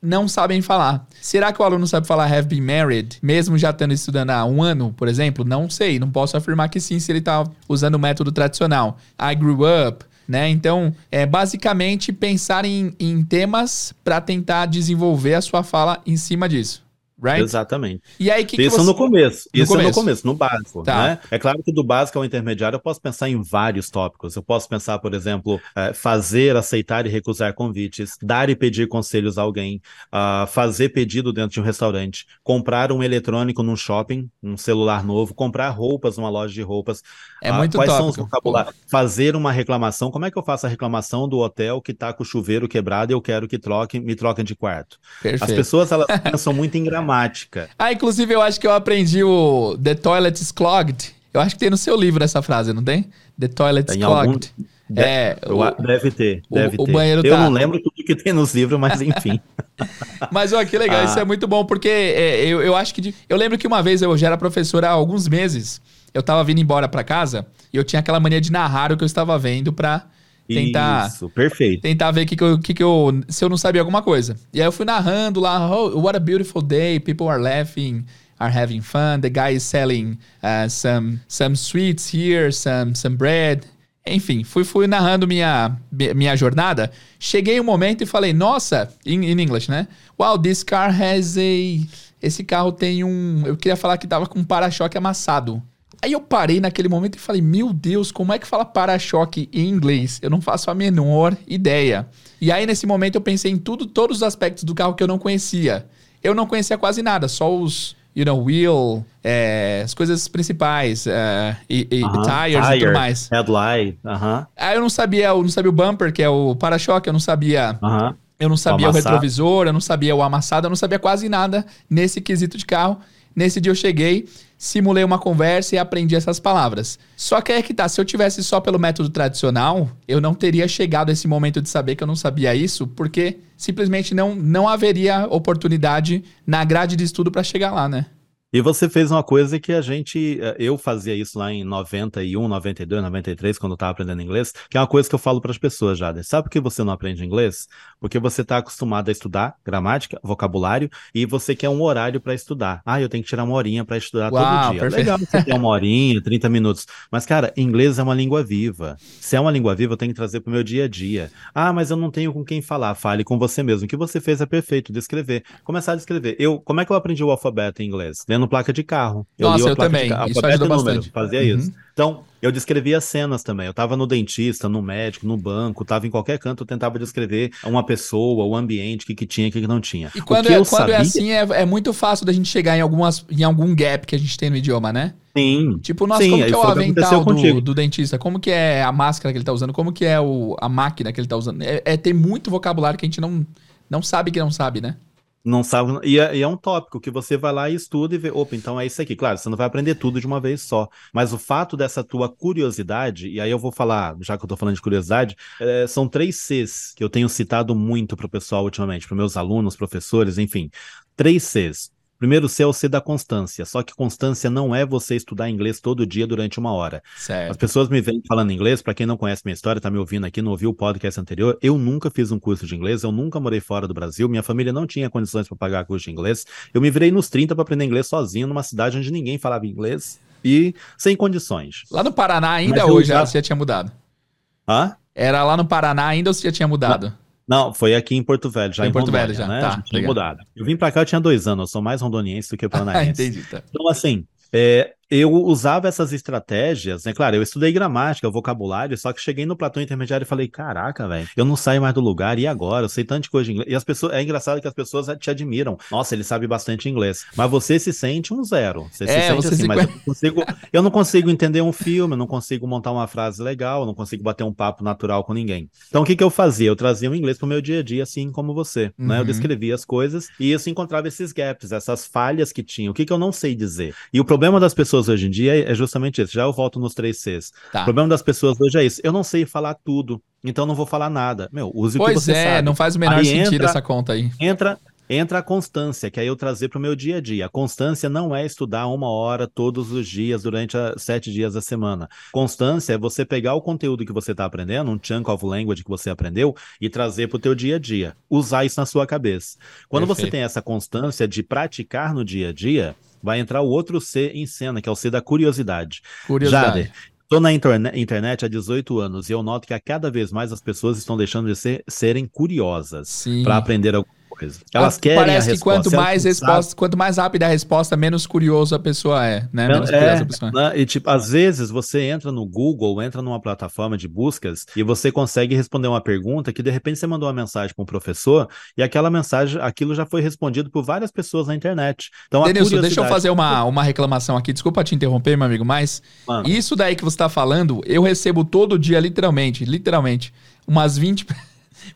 não sabem falar. Será que o aluno sabe falar have been married, mesmo já estando estudando há um ano, por exemplo? Não sei, não posso afirmar que sim se ele está usando o método tradicional. I grew up, né? Então, é basicamente pensar em, em temas para tentar desenvolver a sua fala em cima disso right? Exatamente. E aí, que Isso que você... no começo. No Isso começo. é no começo, no básico. Tá. Né? É claro que do básico ao intermediário eu posso pensar em vários tópicos. Eu posso pensar, por exemplo, é, fazer, aceitar e recusar convites, dar e pedir conselhos a alguém, uh, fazer pedido dentro de um restaurante, comprar um eletrônico num shopping, um celular novo, comprar roupas numa loja de roupas. É uh, muito Quais tópico. são os vocabulários? Fazer uma reclamação. Como é que eu faço a reclamação do hotel que está com o chuveiro quebrado e eu quero que troque, me troquem de quarto? Perfeito. As pessoas elas pensam muito em gramática gramática. Ah, inclusive eu acho que eu aprendi o The Toilet is Clogged. Eu acho que tem no seu livro essa frase, não tem? The Toilet is Clogged. Algum... É, o, deve ter, deve o, ter. O banheiro eu tá... não lembro tudo que tem nos livros, mas enfim. mas olha que legal, ah. isso é muito bom, porque é, eu, eu acho que. De... eu lembro que uma vez eu já era professor há alguns meses. Eu tava vindo embora para casa e eu tinha aquela mania de narrar o que eu estava vendo pra tentar. Isso, perfeito. Tentar ver que que eu, que, que eu, se eu não sabia alguma coisa. E aí eu fui narrando lá, oh, what a beautiful day, people are laughing, are having fun, the guy is selling uh, some, some sweets here, some, some bread. Enfim, fui, fui narrando minha, minha jornada. Cheguei um momento e falei, nossa, in, in English, né? Wow, this car has a. Esse carro tem um. Eu queria falar que tava com um para-choque amassado. Aí eu parei naquele momento e falei: Meu Deus, como é que fala para-choque em inglês? Eu não faço a menor ideia. E aí, nesse momento, eu pensei em tudo, todos os aspectos do carro que eu não conhecia. Eu não conhecia quase nada, só os, you know, wheel, é, as coisas principais, é, e, e uh -huh. tires Tire, e tudo mais. Headlight, aham. Uh -huh. Aí eu não sabia, eu não sabia o bumper, que é o para-choque, eu não sabia. Uh -huh. Eu não sabia o, o retrovisor, eu não sabia o amassado, eu não sabia quase nada nesse quesito de carro. Nesse dia eu cheguei, simulei uma conversa e aprendi essas palavras. Só que é que tá, se eu tivesse só pelo método tradicional, eu não teria chegado a esse momento de saber que eu não sabia isso, porque simplesmente não, não haveria oportunidade na grade de estudo para chegar lá, né? E você fez uma coisa que a gente, eh, eu fazia isso lá em 91, 92, 93, quando eu estava aprendendo inglês, que é uma coisa que eu falo para as pessoas já. Sabe por que você não aprende inglês? Porque você está acostumado a estudar gramática, vocabulário, e você quer um horário para estudar. Ah, eu tenho que tirar uma horinha para estudar Uau, todo dia. Perfeito. Legal você ter uma horinha, 30 minutos. Mas, cara, inglês é uma língua viva. Se é uma língua viva, eu tenho que trazer para o meu dia a dia. Ah, mas eu não tenho com quem falar. Fale com você mesmo. O que você fez é perfeito, descrever. Começar a descrever. Eu, como é que eu aprendi o alfabeto em inglês? Lendo placa de carro. Eu Nossa, eu também. Carro, isso ajuda bastante. Número, fazia uhum. isso. Então, eu descrevia cenas também. Eu tava no dentista, no médico, no banco, tava em qualquer canto, eu tentava descrever uma pessoa, o ambiente, o que, que tinha, o que, que não tinha. E quando, é, quando é sabia... é assim, é, é, muito fácil da gente chegar em, algumas, em algum gap que a gente tem no idioma, né? Sim. Tipo, nossa, sim, como que é o avental do, do, dentista? Como que é a máscara que ele tá usando? Como que é o, a máquina que ele tá usando? É, é ter muito vocabulário que a gente não, não sabe que não sabe, né? Não sabe. E é, e é, um tópico que você vai lá e estuda e vê, opa, então é isso aqui. Claro, você não vai aprender tudo de uma vez só. Mas o fato dessa tua curiosidade, e aí eu vou falar, já que eu tô falando de curiosidade, é, são três Cs que eu tenho citado muito pro pessoal ultimamente, para meus alunos, professores, enfim. Três Cs. Primeiro C é o C da constância. Só que constância não é você estudar inglês todo dia durante uma hora. Certo. As pessoas me vêm falando inglês, para quem não conhece minha história, tá me ouvindo aqui, não ouviu o podcast anterior, eu nunca fiz um curso de inglês, eu nunca morei fora do Brasil, minha família não tinha condições para pagar curso de inglês. Eu me virei nos 30 para aprender inglês sozinho numa cidade onde ninguém falava inglês e sem condições. Lá no Paraná ainda hoje já... você já tinha mudado? Hã? Era lá no Paraná ainda ou você já tinha mudado? Não. Não, foi aqui em Porto Velho, já foi em Porto Rondônia, Velho já, né? tá, tinha mudado. Eu vim pra cá, eu tinha dois anos, eu sou mais rondoniense do que paranaense. Entendi, tá. Então, assim, é, eu usava essas estratégias, né? Claro, eu estudei gramática, vocabulário, só que cheguei no platô intermediário e falei, caraca, velho, eu não saio mais do lugar, e agora? Eu sei tanta coisa de inglês. E as pessoas, é engraçado que as pessoas te admiram. Nossa, ele sabe bastante inglês. Mas você se sente um zero. Você é, se sente assim, se... mas eu não, consigo, eu não consigo entender um filme, eu não consigo montar uma frase legal, eu não consigo bater um papo natural com ninguém. Então, o que que eu fazia? Eu trazia o inglês pro meu dia a dia, assim como você, uhum. né? Eu uhum. descrevia as coisas e isso encontrava esses gaps, essas falhas que tinha, o que que eu não sei dizer. E o problema das pessoas hoje em dia é justamente isso. Já eu volto nos três Cs. Tá. O problema das pessoas hoje é isso. Eu não sei falar tudo, então não vou falar nada. Meu, use pois o que você é, sabe. não faz o menor aí sentido entra, essa conta aí. Entra, entra a constância, que aí eu trazer para o meu dia a dia. A constância não é estudar uma hora todos os dias durante a, sete dias da semana. Constância é você pegar o conteúdo que você está aprendendo, um chunk of language que você aprendeu, e trazer para o teu dia a dia. Usar isso na sua cabeça. Quando Perfeito. você tem essa constância de praticar no dia a dia, vai entrar o outro C em cena, que é o C da curiosidade. Curiosidade. Jader, Estou na internet há 18 anos e eu noto que a cada vez mais as pessoas estão deixando de ser, serem curiosas para aprender alguma coisa. Elas querem Parece a resposta. que quanto mais resposta, quanto mais rápida a resposta, menos curioso a pessoa é, né? Menos é, a pessoa é. Né? E tipo, às vezes você entra no Google, entra numa plataforma de buscas e você consegue responder uma pergunta que de repente você mandou uma mensagem para um professor e aquela mensagem, aquilo já foi respondido por várias pessoas na internet. Então, Denilson, curiosidade... deixa eu fazer uma, uma reclamação aqui. Desculpa te interromper, meu amigo, mas Mano. isso daí que você está falando, eu recebo todo dia, literalmente, literalmente, umas 20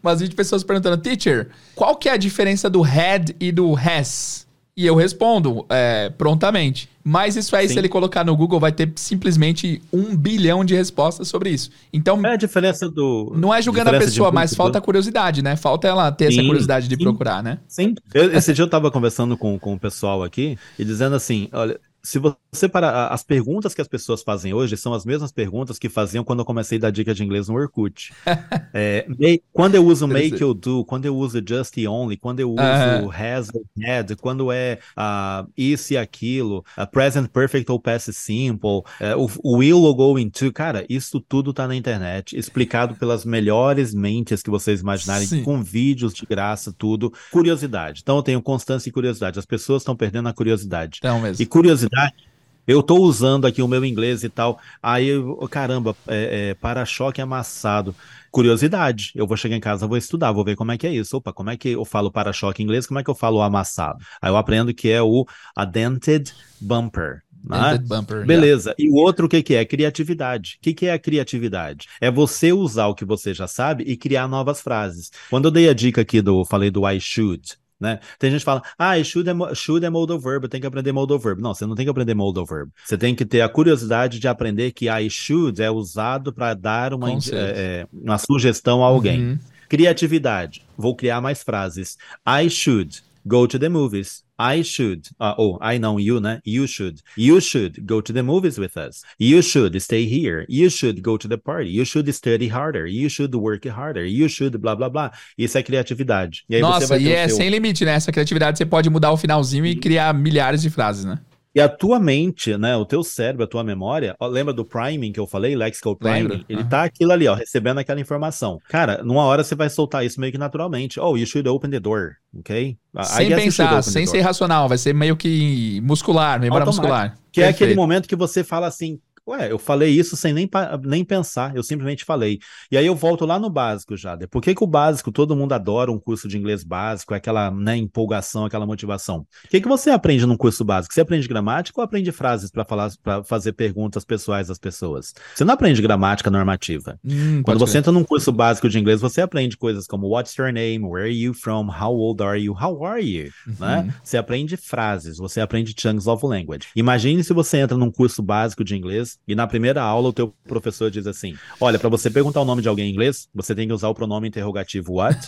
umas 20 pessoas perguntando, teacher, qual que é a diferença do had e do has? E eu respondo é, prontamente. Mas isso aí, Sim. se ele colocar no Google, vai ter simplesmente um bilhão de respostas sobre isso. Então. É a diferença do. Não é julgando a pessoa, mas falta curiosidade, né? Falta ela ter sim, essa curiosidade de sim, procurar, né? Sim. Eu, esse dia eu tava conversando com, com o pessoal aqui e dizendo assim: olha, se você para as perguntas que as pessoas fazem hoje são as mesmas perguntas que faziam quando eu comecei a dar dica de inglês no Orkut. é, quando eu uso make ou do, quando eu uso just e only, quando eu uso uh -huh. has ou had, quando é uh, isso e aquilo, uh, present perfect ou past simple, uh, o will ou going to, cara, isso tudo tá na internet, explicado pelas melhores mentes que vocês imaginarem, Sim. com vídeos de graça, tudo. Curiosidade. Então eu tenho constância e curiosidade. As pessoas estão perdendo a curiosidade. Então mesmo. E curiosidade eu estou usando aqui o meu inglês e tal. Aí, eu, caramba, é, é, para-choque amassado. Curiosidade. Eu vou chegar em casa, vou estudar, vou ver como é que é isso. Opa, como é que eu falo para-choque em inglês? Como é que eu falo amassado? Aí eu aprendo que é o a dented bumper. Né? Bumper, Beleza. Yeah. E o outro, o que, que é? Criatividade. O que, que é a criatividade? É você usar o que você já sabe e criar novas frases. Quando eu dei a dica aqui do, falei do I should, né? Tem gente que fala, ah, should é, should é modal verb, tem que aprender modal verb. Não, você não tem que aprender modal verb. Você tem que ter a curiosidade de aprender que I should é usado para dar uma, é, é, uma sugestão a alguém. Uhum. Criatividade. Vou criar mais frases. I should go to the movies. I should, uh, oh, I know you, né? You should. You should go to the movies with us. You should stay here. You should go to the party. You should study harder. You should work harder. You should blá blá blá. Isso é criatividade. E Nossa, e é seu... sem limite, né? Essa criatividade você pode mudar o finalzinho e criar milhares de frases, né? E a tua mente, né, o teu cérebro, a tua memória, ó, lembra do priming que eu falei, lexical priming? Lembra. Ele uhum. tá aquilo ali, ó, recebendo aquela informação. Cara, numa hora você vai soltar isso meio que naturalmente. Oh, you should open the door, ok? Sem pensar, sem ser racional, vai ser meio que muscular, memória muscular. Que Perfeito. é aquele momento que você fala assim, Ué, eu falei isso sem nem, nem pensar, eu simplesmente falei. E aí eu volto lá no básico já. Por que, que o básico, todo mundo adora um curso de inglês básico, aquela né, empolgação, aquela motivação? O que, que você aprende num curso básico? Você aprende gramática ou aprende frases para falar para fazer perguntas pessoais às pessoas? Você não aprende gramática normativa. Hum, Quando você entra num curso básico de inglês, você aprende coisas como What's your name? Where are you from? How old are you? How are you? Uhum. Né? Você aprende frases, você aprende chunks of language. Imagine se você entra num curso básico de inglês. E na primeira aula o teu professor diz assim: olha, para você perguntar o nome de alguém em inglês, você tem que usar o pronome interrogativo what,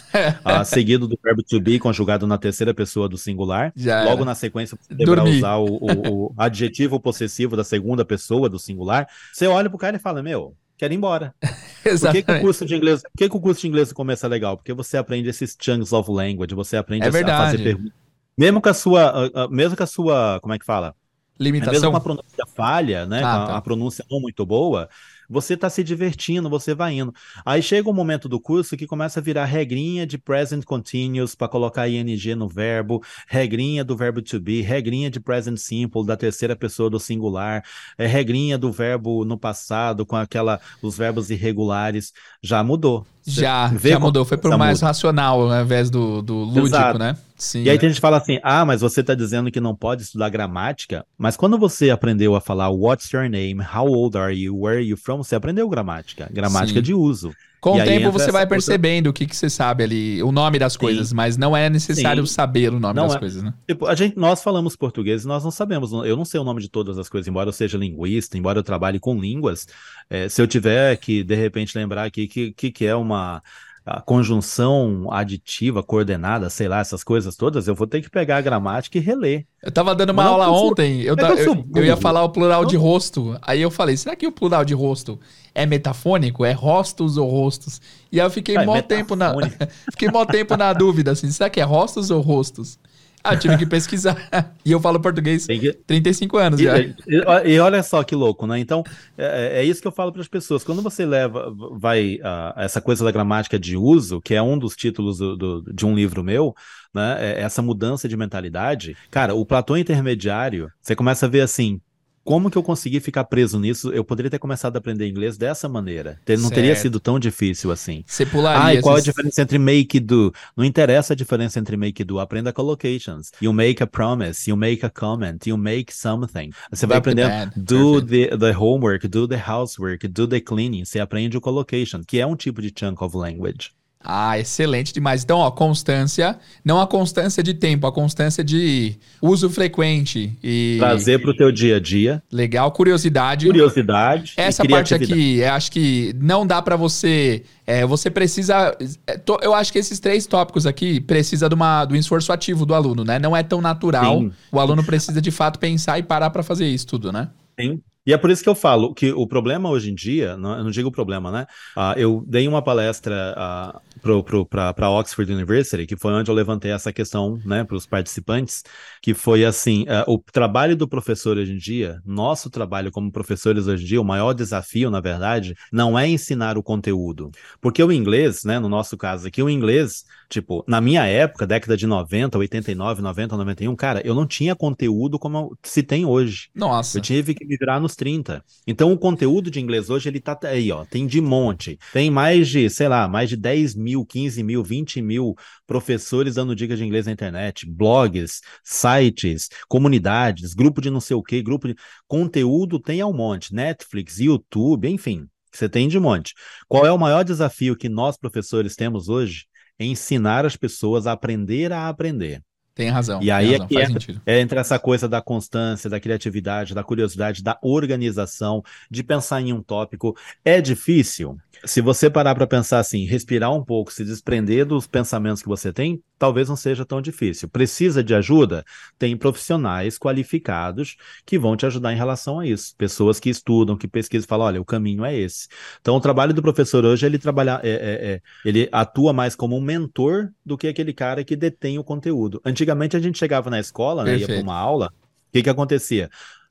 uh, seguido do verbo to be conjugado na terceira pessoa do singular. Já Logo era. na sequência você deverá usar o, o, o adjetivo possessivo da segunda pessoa do singular. Você olha pro cara e fala: meu, quero ir embora. Por que, que, o curso de inglês, por que, que o curso de inglês começa legal? Porque você aprende esses chunks of language, você aprende é a, a fazer perguntas. Mesmo com a sua, uh, mesmo com a sua, como é que fala? Limitação. Mesmo com a pronúncia falha, né? Ah, tá. a, a pronúncia não muito boa, você está se divertindo, você vai indo. Aí chega um momento do curso que começa a virar regrinha de present continuous para colocar ing no verbo, regrinha do verbo to be, regrinha de present simple da terceira pessoa do singular, é regrinha do verbo no passado com aquela os verbos irregulares, já mudou. Já, já mudou. Foi pro mais muda. racional ao invés do, do lúdico, Exato. né? Sim, e aí é. tem gente que fala assim: ah, mas você está dizendo que não pode estudar gramática. Mas quando você aprendeu a falar what's your name, how old are you, where are you from, você aprendeu gramática. Gramática Sim. de uso. Com e o tempo você vai percebendo o que, que você sabe ali, o nome das Sim. coisas, mas não é necessário Sim. saber o nome não das é. coisas, né? Tipo, a gente, nós falamos português e nós não sabemos. Eu não sei o nome de todas as coisas, embora eu seja linguista, embora eu trabalhe com línguas. É, se eu tiver que, de repente, lembrar aqui que, que, que é uma a conjunção aditiva, coordenada, sei lá, essas coisas todas, eu vou ter que pegar a gramática e reler. Eu tava dando uma aula ontem, eu, eu, eu, eu, ia falar o plural de rosto. Aí eu falei, será que o plural de rosto é metafônico? É rostos ou rostos? E aí eu fiquei ah, é mó tempo na. fiquei mó tempo na dúvida, assim, será que é rostos ou rostos? Ah, tive que pesquisar. e eu falo português que... 35 anos e, já. E, e, olha só que louco, né? Então, é, é, é isso que eu falo para as pessoas. Quando você leva, vai, uh, essa coisa da gramática de uso, que é um dos títulos do, do, de um livro meu, né? É essa mudança de mentalidade. Cara, o platô intermediário, você começa a ver assim, como que eu consegui ficar preso nisso? Eu poderia ter começado a aprender inglês dessa maneira. Não certo. teria sido tão difícil assim. Você pularia. Ah, e qual a diferença entre make do? Não interessa a diferença entre make e do. Aprenda collocations. You make a promise, you make a comment, you make something. Você vai aprender do the, the homework, do the housework, do the cleaning. Você aprende o collocation, que é um tipo de chunk of language. Ah, excelente demais. Então, ó, constância, não a constância de tempo, a constância de uso frequente e trazer para o teu dia a dia. Legal, curiosidade. Curiosidade. Essa parte aqui, eu acho que não dá para você, é, você precisa, é, eu acho que esses três tópicos aqui precisa de uma do esforço ativo do aluno, né? Não é tão natural. Sim. O aluno precisa de fato pensar e parar para fazer isso tudo, né? Sim. E é por isso que eu falo que o problema hoje em dia, não, eu não digo problema, né? Uh, eu dei uma palestra uh, para Oxford University, que foi onde eu levantei essa questão né, para os participantes, que foi assim: uh, o trabalho do professor hoje em dia, nosso trabalho como professores hoje em dia, o maior desafio, na verdade, não é ensinar o conteúdo. Porque o inglês, né, no nosso caso aqui, o inglês, tipo, na minha época, década de 90, 89, 90, 91, cara, eu não tinha conteúdo como se tem hoje. Nossa. Eu tive que me virar nos 30. Então o conteúdo de inglês hoje ele tá aí, ó, tem de monte. Tem mais de, sei lá, mais de 10 mil, 15 mil, 20 mil professores dando dicas de inglês na internet, blogs, sites, comunidades, grupo de não sei o que, grupo de conteúdo tem ao monte, Netflix, YouTube, enfim, você tem de monte. Qual é o maior desafio que nós professores temos hoje? É ensinar as pessoas a aprender a aprender. Tem razão. E aí razão, é, que é, é, entre essa coisa da constância, da criatividade, da curiosidade, da organização, de pensar em um tópico. É difícil? Se você parar para pensar assim, respirar um pouco, se desprender dos pensamentos que você tem, talvez não seja tão difícil. Precisa de ajuda? Tem profissionais qualificados que vão te ajudar em relação a isso. Pessoas que estudam, que pesquisam, falam, olha, o caminho é esse. Então, o trabalho do professor hoje, ele trabalha, é, é, é, ele atua mais como um mentor do que aquele cara que detém o conteúdo. Antigamente a gente chegava na escola, né, ia para uma aula, o que, que acontecia?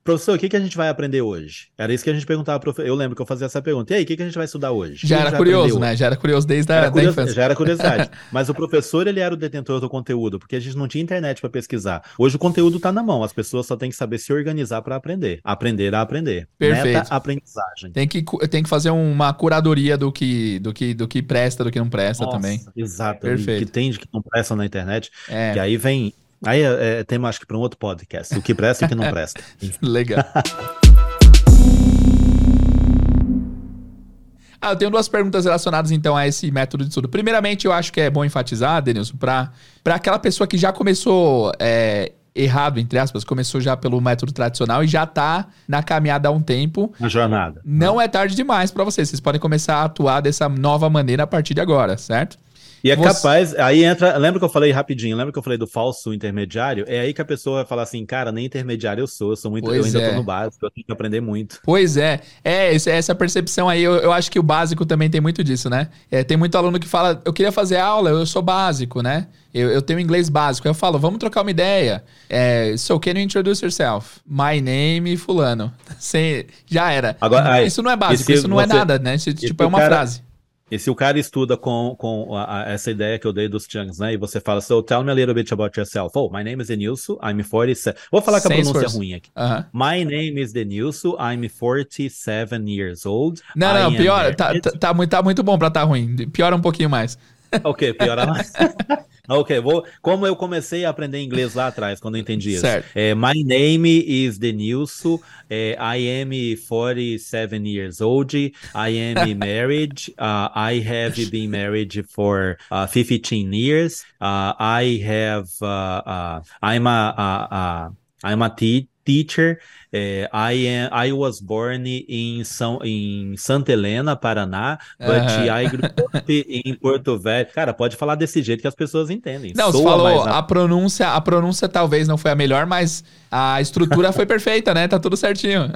Professor, o que, que a gente vai aprender hoje? Era isso que a gente perguntava. Prof... Eu lembro que eu fazia essa pergunta. E aí, o que, que a gente vai estudar hoje? Já era curioso, né? Já era curioso desde a da infância. Já era curiosidade. Mas o professor, ele era o detentor do conteúdo, porque a gente não tinha internet para pesquisar. Hoje o conteúdo está na mão, as pessoas só têm que saber se organizar para aprender. Aprender a aprender. Perfeito. Meta aprendizagem. Tem que, tem que fazer uma curadoria do que, do que, do que presta, do que não presta Nossa, também. Exato. Perfeito. Que tem de que não presta na internet. É. Que aí vem Aí é, é tema, acho que para um outro podcast. O que presta e o que não presta. Legal. Ah, eu tenho duas perguntas relacionadas então a esse método de estudo. Primeiramente, eu acho que é bom enfatizar, Denilson, para aquela pessoa que já começou é, errado, entre aspas, começou já pelo método tradicional e já tá na caminhada há um tempo. Na jornada. Não é tarde demais para vocês. Vocês podem começar a atuar dessa nova maneira a partir de agora, certo? E é Você... capaz, aí entra, lembra que eu falei rapidinho, lembra que eu falei do falso intermediário? É aí que a pessoa vai falar assim, cara, nem intermediário eu sou, eu sou muito, pois eu ainda é. tô no básico, eu tenho que aprender muito. Pois é, é, essa percepção aí, eu, eu acho que o básico também tem muito disso, né? É, tem muito aluno que fala, eu queria fazer aula, eu sou básico, né? Eu, eu tenho inglês básico. Aí eu falo, vamos trocar uma ideia. É, so, can you introduce yourself? My name, fulano. Sem, já era. Agora, isso não é básico, isso não é você, é nada, né? Isso, tipo, é uma cara, frase. E se o cara estuda com, com a, a, essa ideia que eu dei dos chunks, né? E você fala, so tell me a little bit about yourself. Oh, my name is Denilson, I'm 47. Vou falar com a pronúncia esforço. ruim aqui. Uh -huh. My name is Denilson, I'm 47 years old. Não, não, pior, tá, tá, tá, muito, tá muito bom pra tá ruim. Piora um pouquinho mais. Ok, piora mais. ok, vou. Como eu comecei a aprender inglês lá atrás, quando eu entendi isso. Certo. É, my name is Denilson. É, I am 47 years old. I am married. Uh, I have been married for uh, 15 years. Uh, I have. Uh, uh, I'm a. a, a I'm a teacher. É, I, am, I was born in, São, em Santa Helena, Paraná, but uhum. I grew up em Porto Velho. Cara, pode falar desse jeito que as pessoas entendem. Não, você falou, a... a... pronúncia, a pronúncia talvez não foi a melhor, mas a estrutura foi perfeita, né? Tá tudo certinho.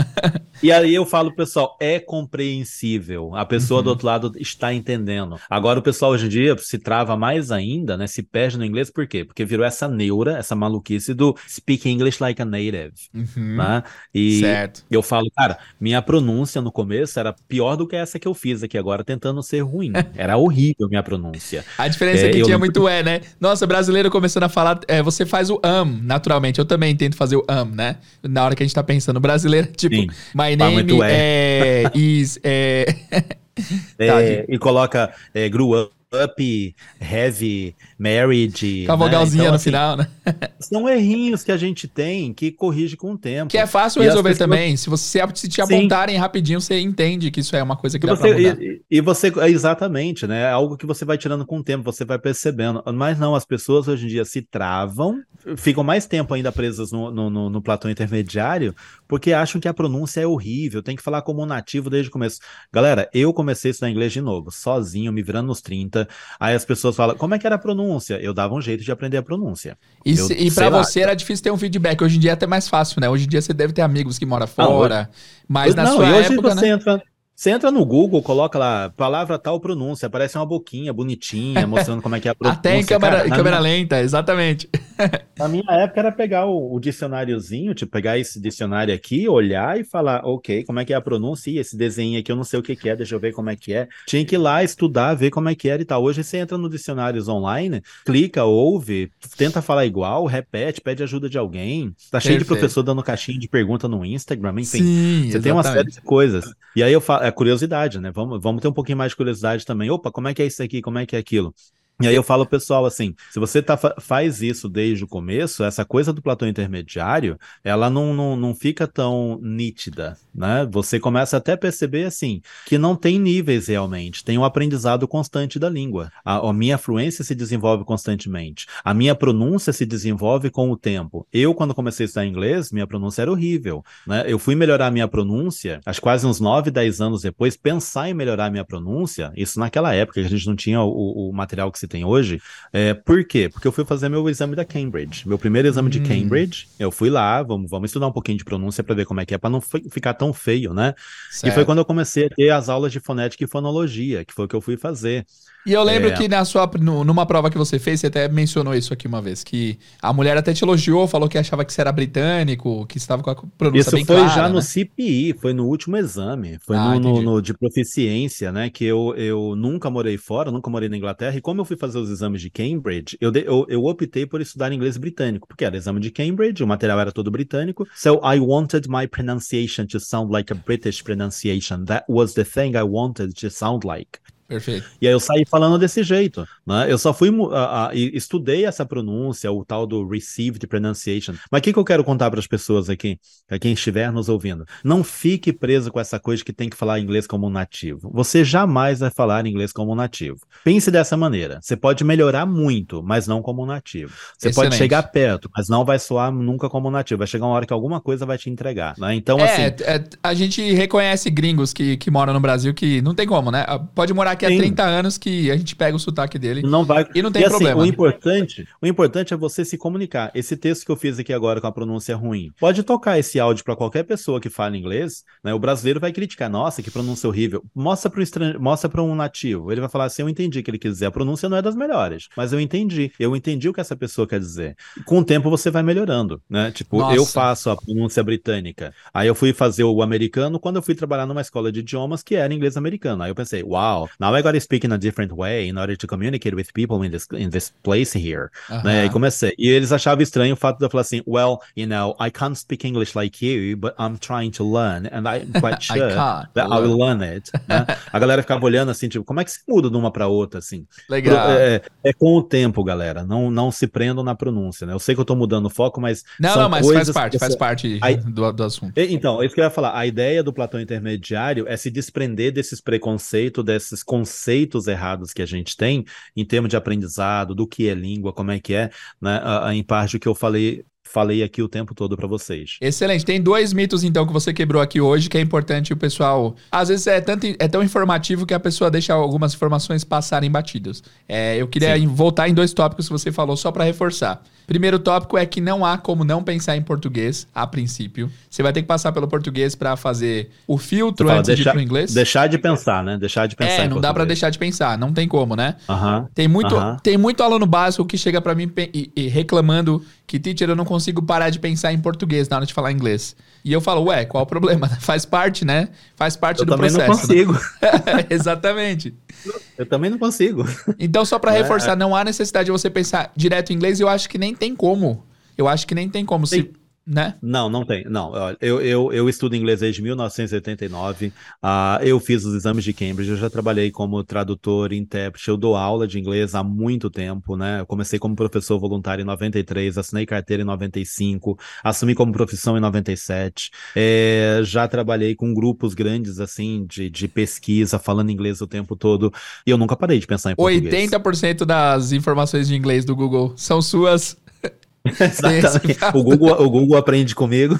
e aí eu falo, pessoal, é compreensível. A pessoa uhum. do outro lado está entendendo. Agora o pessoal hoje em dia se trava mais ainda, né? Se perde no inglês, por quê? Porque virou essa neura, essa maluquice do speak English like a native. Uhum. Né? E certo. eu falo, cara, minha pronúncia no começo era pior do que essa que eu fiz aqui agora, tentando ser ruim. Era horrível minha pronúncia. A diferença é, é que tinha muito é, né? Nossa, brasileiro começando a falar, é, você faz o am, naturalmente. Eu também tento fazer o am, né? Na hora que a gente tá pensando. Brasileiro, tipo, Sim, my name é, is. É... é, tá, e coloca é, grew up, heavy, married. Com a vogalzinha né? então, no assim, final, né? são errinhos que a gente tem que corrige com o tempo. Que é fácil e resolver pessoas... também. Se você se te apontarem Sim. rapidinho, você entende que isso é uma coisa que e dá você, pra mudar. E, e, você, exatamente, né? É algo que você vai tirando com o tempo, você vai percebendo. Mas não, as pessoas hoje em dia se travam, ficam mais tempo ainda presas no, no, no, no platô intermediário, porque acham que a pronúncia é horrível, tem que falar como nativo desde o começo. Galera, eu comecei a estudar inglês de novo, sozinho, me virando nos 30 Aí as pessoas falam, como é que era a pronúncia? Eu dava um jeito de aprender a pronúncia. E, e para você lá, era difícil ter um feedback. Hoje em dia é até mais fácil, né? Hoje em dia você deve ter amigos que moram fora. Não, mas na não, sua hoje época, você né? entra você entra no Google, coloca lá, palavra tal pronúncia, aparece uma boquinha bonitinha, mostrando como é que é a pronúncia. Até em câmera, Cara, em câmera minha... lenta, exatamente. Na minha época era pegar o, o, dicionáriozinho, tipo, pegar esse dicionário aqui, olhar e falar, ok, como é que é a pronúncia? E esse desenho aqui eu não sei o que, que é, deixa eu ver como é que é. Tinha que ir lá estudar, ver como é que era e tal. Hoje você entra no dicionários online, clica, ouve, tenta falar igual, repete, pede ajuda de alguém. Tá cheio Perfeito. de professor dando caixinha de pergunta no Instagram, enfim. Sim, você exatamente. tem uma série de coisas. E aí eu falo, curiosidade, né? Vamos, vamos ter um pouquinho mais de curiosidade também. Opa, como é que é isso aqui? Como é que é aquilo? E aí eu falo pessoal assim, se você tá, faz isso desde o começo, essa coisa do platô intermediário, ela não, não, não fica tão nítida, né? Você começa até a perceber assim, que não tem níveis realmente, tem um aprendizado constante da língua. A, a minha fluência se desenvolve constantemente, a minha pronúncia se desenvolve com o tempo. Eu, quando comecei a estudar inglês, minha pronúncia era horrível, né? Eu fui melhorar minha pronúncia, acho quase uns 9, 10 anos depois, pensar em melhorar minha pronúncia, isso naquela época, que a gente não tinha o, o material que se tem hoje. É, por quê? Porque eu fui fazer meu exame da Cambridge. Meu primeiro exame hum. de Cambridge, eu fui lá, vamos, vamos estudar um pouquinho de pronúncia para ver como é que é, para não ficar tão feio, né? Certo. E foi quando eu comecei a ter as aulas de fonética e fonologia, que foi o que eu fui fazer. E eu lembro é... que na sua, no, numa prova que você fez, você até mencionou isso aqui uma vez, que a mulher até te elogiou, falou que achava que você era britânico, que estava com a pronúncia isso bem clara. Isso foi já né? no CPI, foi no último exame, foi ah, no, no, no, de proficiência, né, que eu, eu nunca morei fora, nunca morei na Inglaterra, e como eu fui fazer os exames de Cambridge, eu, de, eu, eu optei por estudar inglês britânico, porque era exame de Cambridge, o material era todo britânico, so I wanted my pronunciation to sound like a British pronunciation, that was the thing I wanted to sound like. Perfeito. E aí eu saí falando desse jeito, né? Eu só fui uh, uh, estudei essa pronúncia, o tal do received pronunciation. Mas o que, que eu quero contar para as pessoas aqui, para quem estiver nos ouvindo? Não fique preso com essa coisa que tem que falar inglês como nativo. Você jamais vai falar inglês como nativo. Pense dessa maneira. Você pode melhorar muito, mas não como nativo. Você Excelente. pode chegar perto, mas não vai soar nunca como nativo. Vai chegar uma hora que alguma coisa vai te entregar, né? Então é, assim, é, a gente reconhece gringos que, que moram no Brasil que não tem como, né? Pode morar aqui Sim. há 30 anos que a gente pega o sotaque dele. Não vai. E não tem e, assim, problema. O importante, o importante é você se comunicar. Esse texto que eu fiz aqui agora com a pronúncia ruim, pode tocar esse áudio para qualquer pessoa que fala inglês, né? O brasileiro vai criticar, nossa, que pronúncia horrível. Mostra para estran... mostra para um nativo. Ele vai falar assim, eu entendi o que ele quis dizer. A pronúncia não é das melhores, mas eu entendi. Eu entendi o que essa pessoa quer dizer. Com o tempo você vai melhorando, né? Tipo, nossa. eu faço a pronúncia britânica. Aí eu fui fazer o americano quando eu fui trabalhar numa escola de idiomas que era inglês americano. Aí eu pensei, wow, now I gotta speak in a different way in order to communicate with people in this, in this place here. Uh -huh. né? E comecei. E eles achavam estranho o fato de eu falar assim, well, you know, I can't speak English like you, but I'm trying to learn, and I'm quite sure I that I will learn it. Né? A galera ficava olhando assim, tipo, como é que se muda de uma para outra, assim? Legal. É, é, com o tempo, galera. Não, não se prendam na pronúncia, né? Eu sei que eu tô mudando o foco, mas. Não, não, mas faz parte, faz parte do, do assunto. Então, é isso que eu ia falar. A ideia do Platão intermediário é se desprender desses preconceitos, desses conceitos errados que a gente tem em termos de aprendizado, do que é língua, como é que é, né? Em parte o que eu falei falei aqui o tempo todo para vocês. Excelente. Tem dois mitos, então, que você quebrou aqui hoje, que é importante o pessoal. Às vezes é, tanto, é tão informativo que a pessoa deixa algumas informações passarem batidas. É, eu queria Sim. voltar em dois tópicos que você falou, só para reforçar. Primeiro tópico é que não há como não pensar em português, a princípio. Você vai ter que passar pelo português para fazer o filtro fala, antes deixar, de ir pro inglês. Deixar de pensar, né? Deixar de pensar. É, não dá para deixar de pensar, não tem como, né? Uhum, tem, muito, uhum. tem muito aluno básico que chega para mim e, e reclamando que, teacher, eu não consigo parar de pensar em português na hora de falar inglês. E eu falo, ué, qual o problema? Faz parte, né? Faz parte eu do processo. Eu também não consigo. Né? Exatamente. Eu também não consigo. Então, só para é, reforçar, não há necessidade de você pensar direto em inglês, eu acho que nem tem como. Eu acho que nem tem como. Se né? Não, não tem. Não, eu, eu, eu estudo inglês desde 1989. Uh, ah, eu fiz os exames de Cambridge. Eu já trabalhei como tradutor, intérprete. Eu dou aula de inglês há muito tempo, né? Eu comecei como professor voluntário em 93, assinei carteira em 95, assumi como profissão em 97. É, já trabalhei com grupos grandes, assim, de, de pesquisa, falando inglês o tempo todo. E eu nunca parei de pensar em português. 80% das informações de inglês do Google são suas. o, Google, o Google aprende comigo.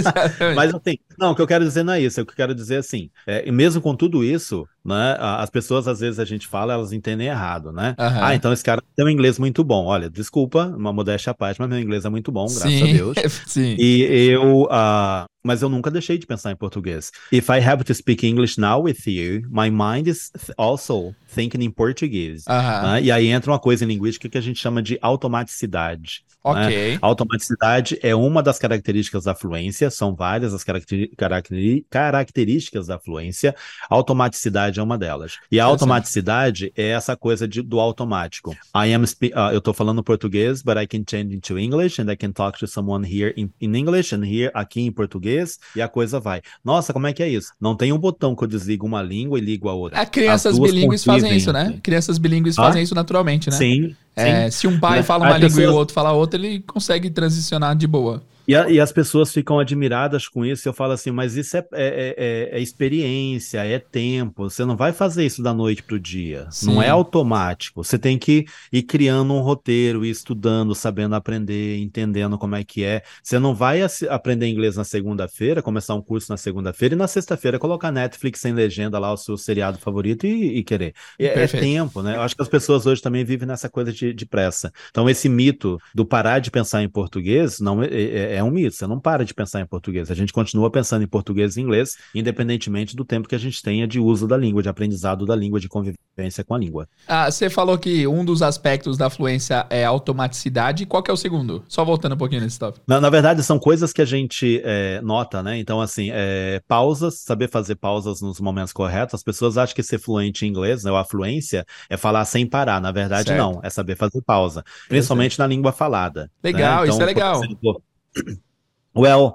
Mas assim, não, o que eu quero dizer não é isso. O que eu quero dizer assim, é, mesmo com tudo isso, né, as pessoas às vezes a gente fala, elas entendem errado, né? Uhum. Ah, então esse cara tem um inglês muito bom. Olha, desculpa, uma modéstia à parte, mas meu inglês é muito bom, graças Sim. a Deus. Sim. E eu, uh, mas eu nunca deixei de pensar em português. If I have to speak English now with you, my mind is also thinking in português. Né? E aí entra uma coisa em linguística que a gente chama de automaticidade. Ok. Né? Automaticidade é uma das características da fluência, são várias as caracter caracter características da fluência. Automaticidade é uma delas. E a automaticidade é essa coisa de, do automático. I am uh, eu estou falando português, but I can change into English and I can talk to someone here in, in English and here aqui em português e a coisa vai. Nossa, como é que é isso? Não tem um botão que eu desligo uma língua e ligo a outra. É, crianças bilíngues fazem isso, né? Crianças bilíngues ah? fazem isso naturalmente, né? Sim. É, se um pai fala uma língua e o outro fala outra, ele consegue transicionar de boa. E, a, e, as pessoas ficam admiradas com isso. Eu falo assim, mas isso é, é, é, é, é experiência, é tempo. Você não vai fazer isso da noite para o dia. Sim. Não é automático. Você tem que ir criando um roteiro, ir estudando, sabendo aprender, entendendo como é que é. Você não vai aprender inglês na segunda-feira, começar um curso na segunda-feira e na sexta-feira colocar Netflix sem legenda lá, o seu seriado favorito e, e querer. É, é, tempo, né? Eu acho que as pessoas hoje também vivem nessa coisa de, de pressa. Então, esse mito do parar de pensar em português não é, é é um mito, você não para de pensar em português. A gente continua pensando em português e inglês, independentemente do tempo que a gente tenha de uso da língua, de aprendizado da língua, de convivência com a língua. Ah, você falou que um dos aspectos da fluência é automaticidade. Qual que é o segundo? Só voltando um pouquinho nesse tópico. Na, na verdade, são coisas que a gente é, nota, né? Então, assim, é, pausas, saber fazer pausas nos momentos corretos. As pessoas acham que ser fluente em inglês, né, ou a fluência, é falar sem parar. Na verdade, certo. não. É saber fazer pausa. Principalmente na língua falada. Legal, né? então, isso é legal. Exemplo, well,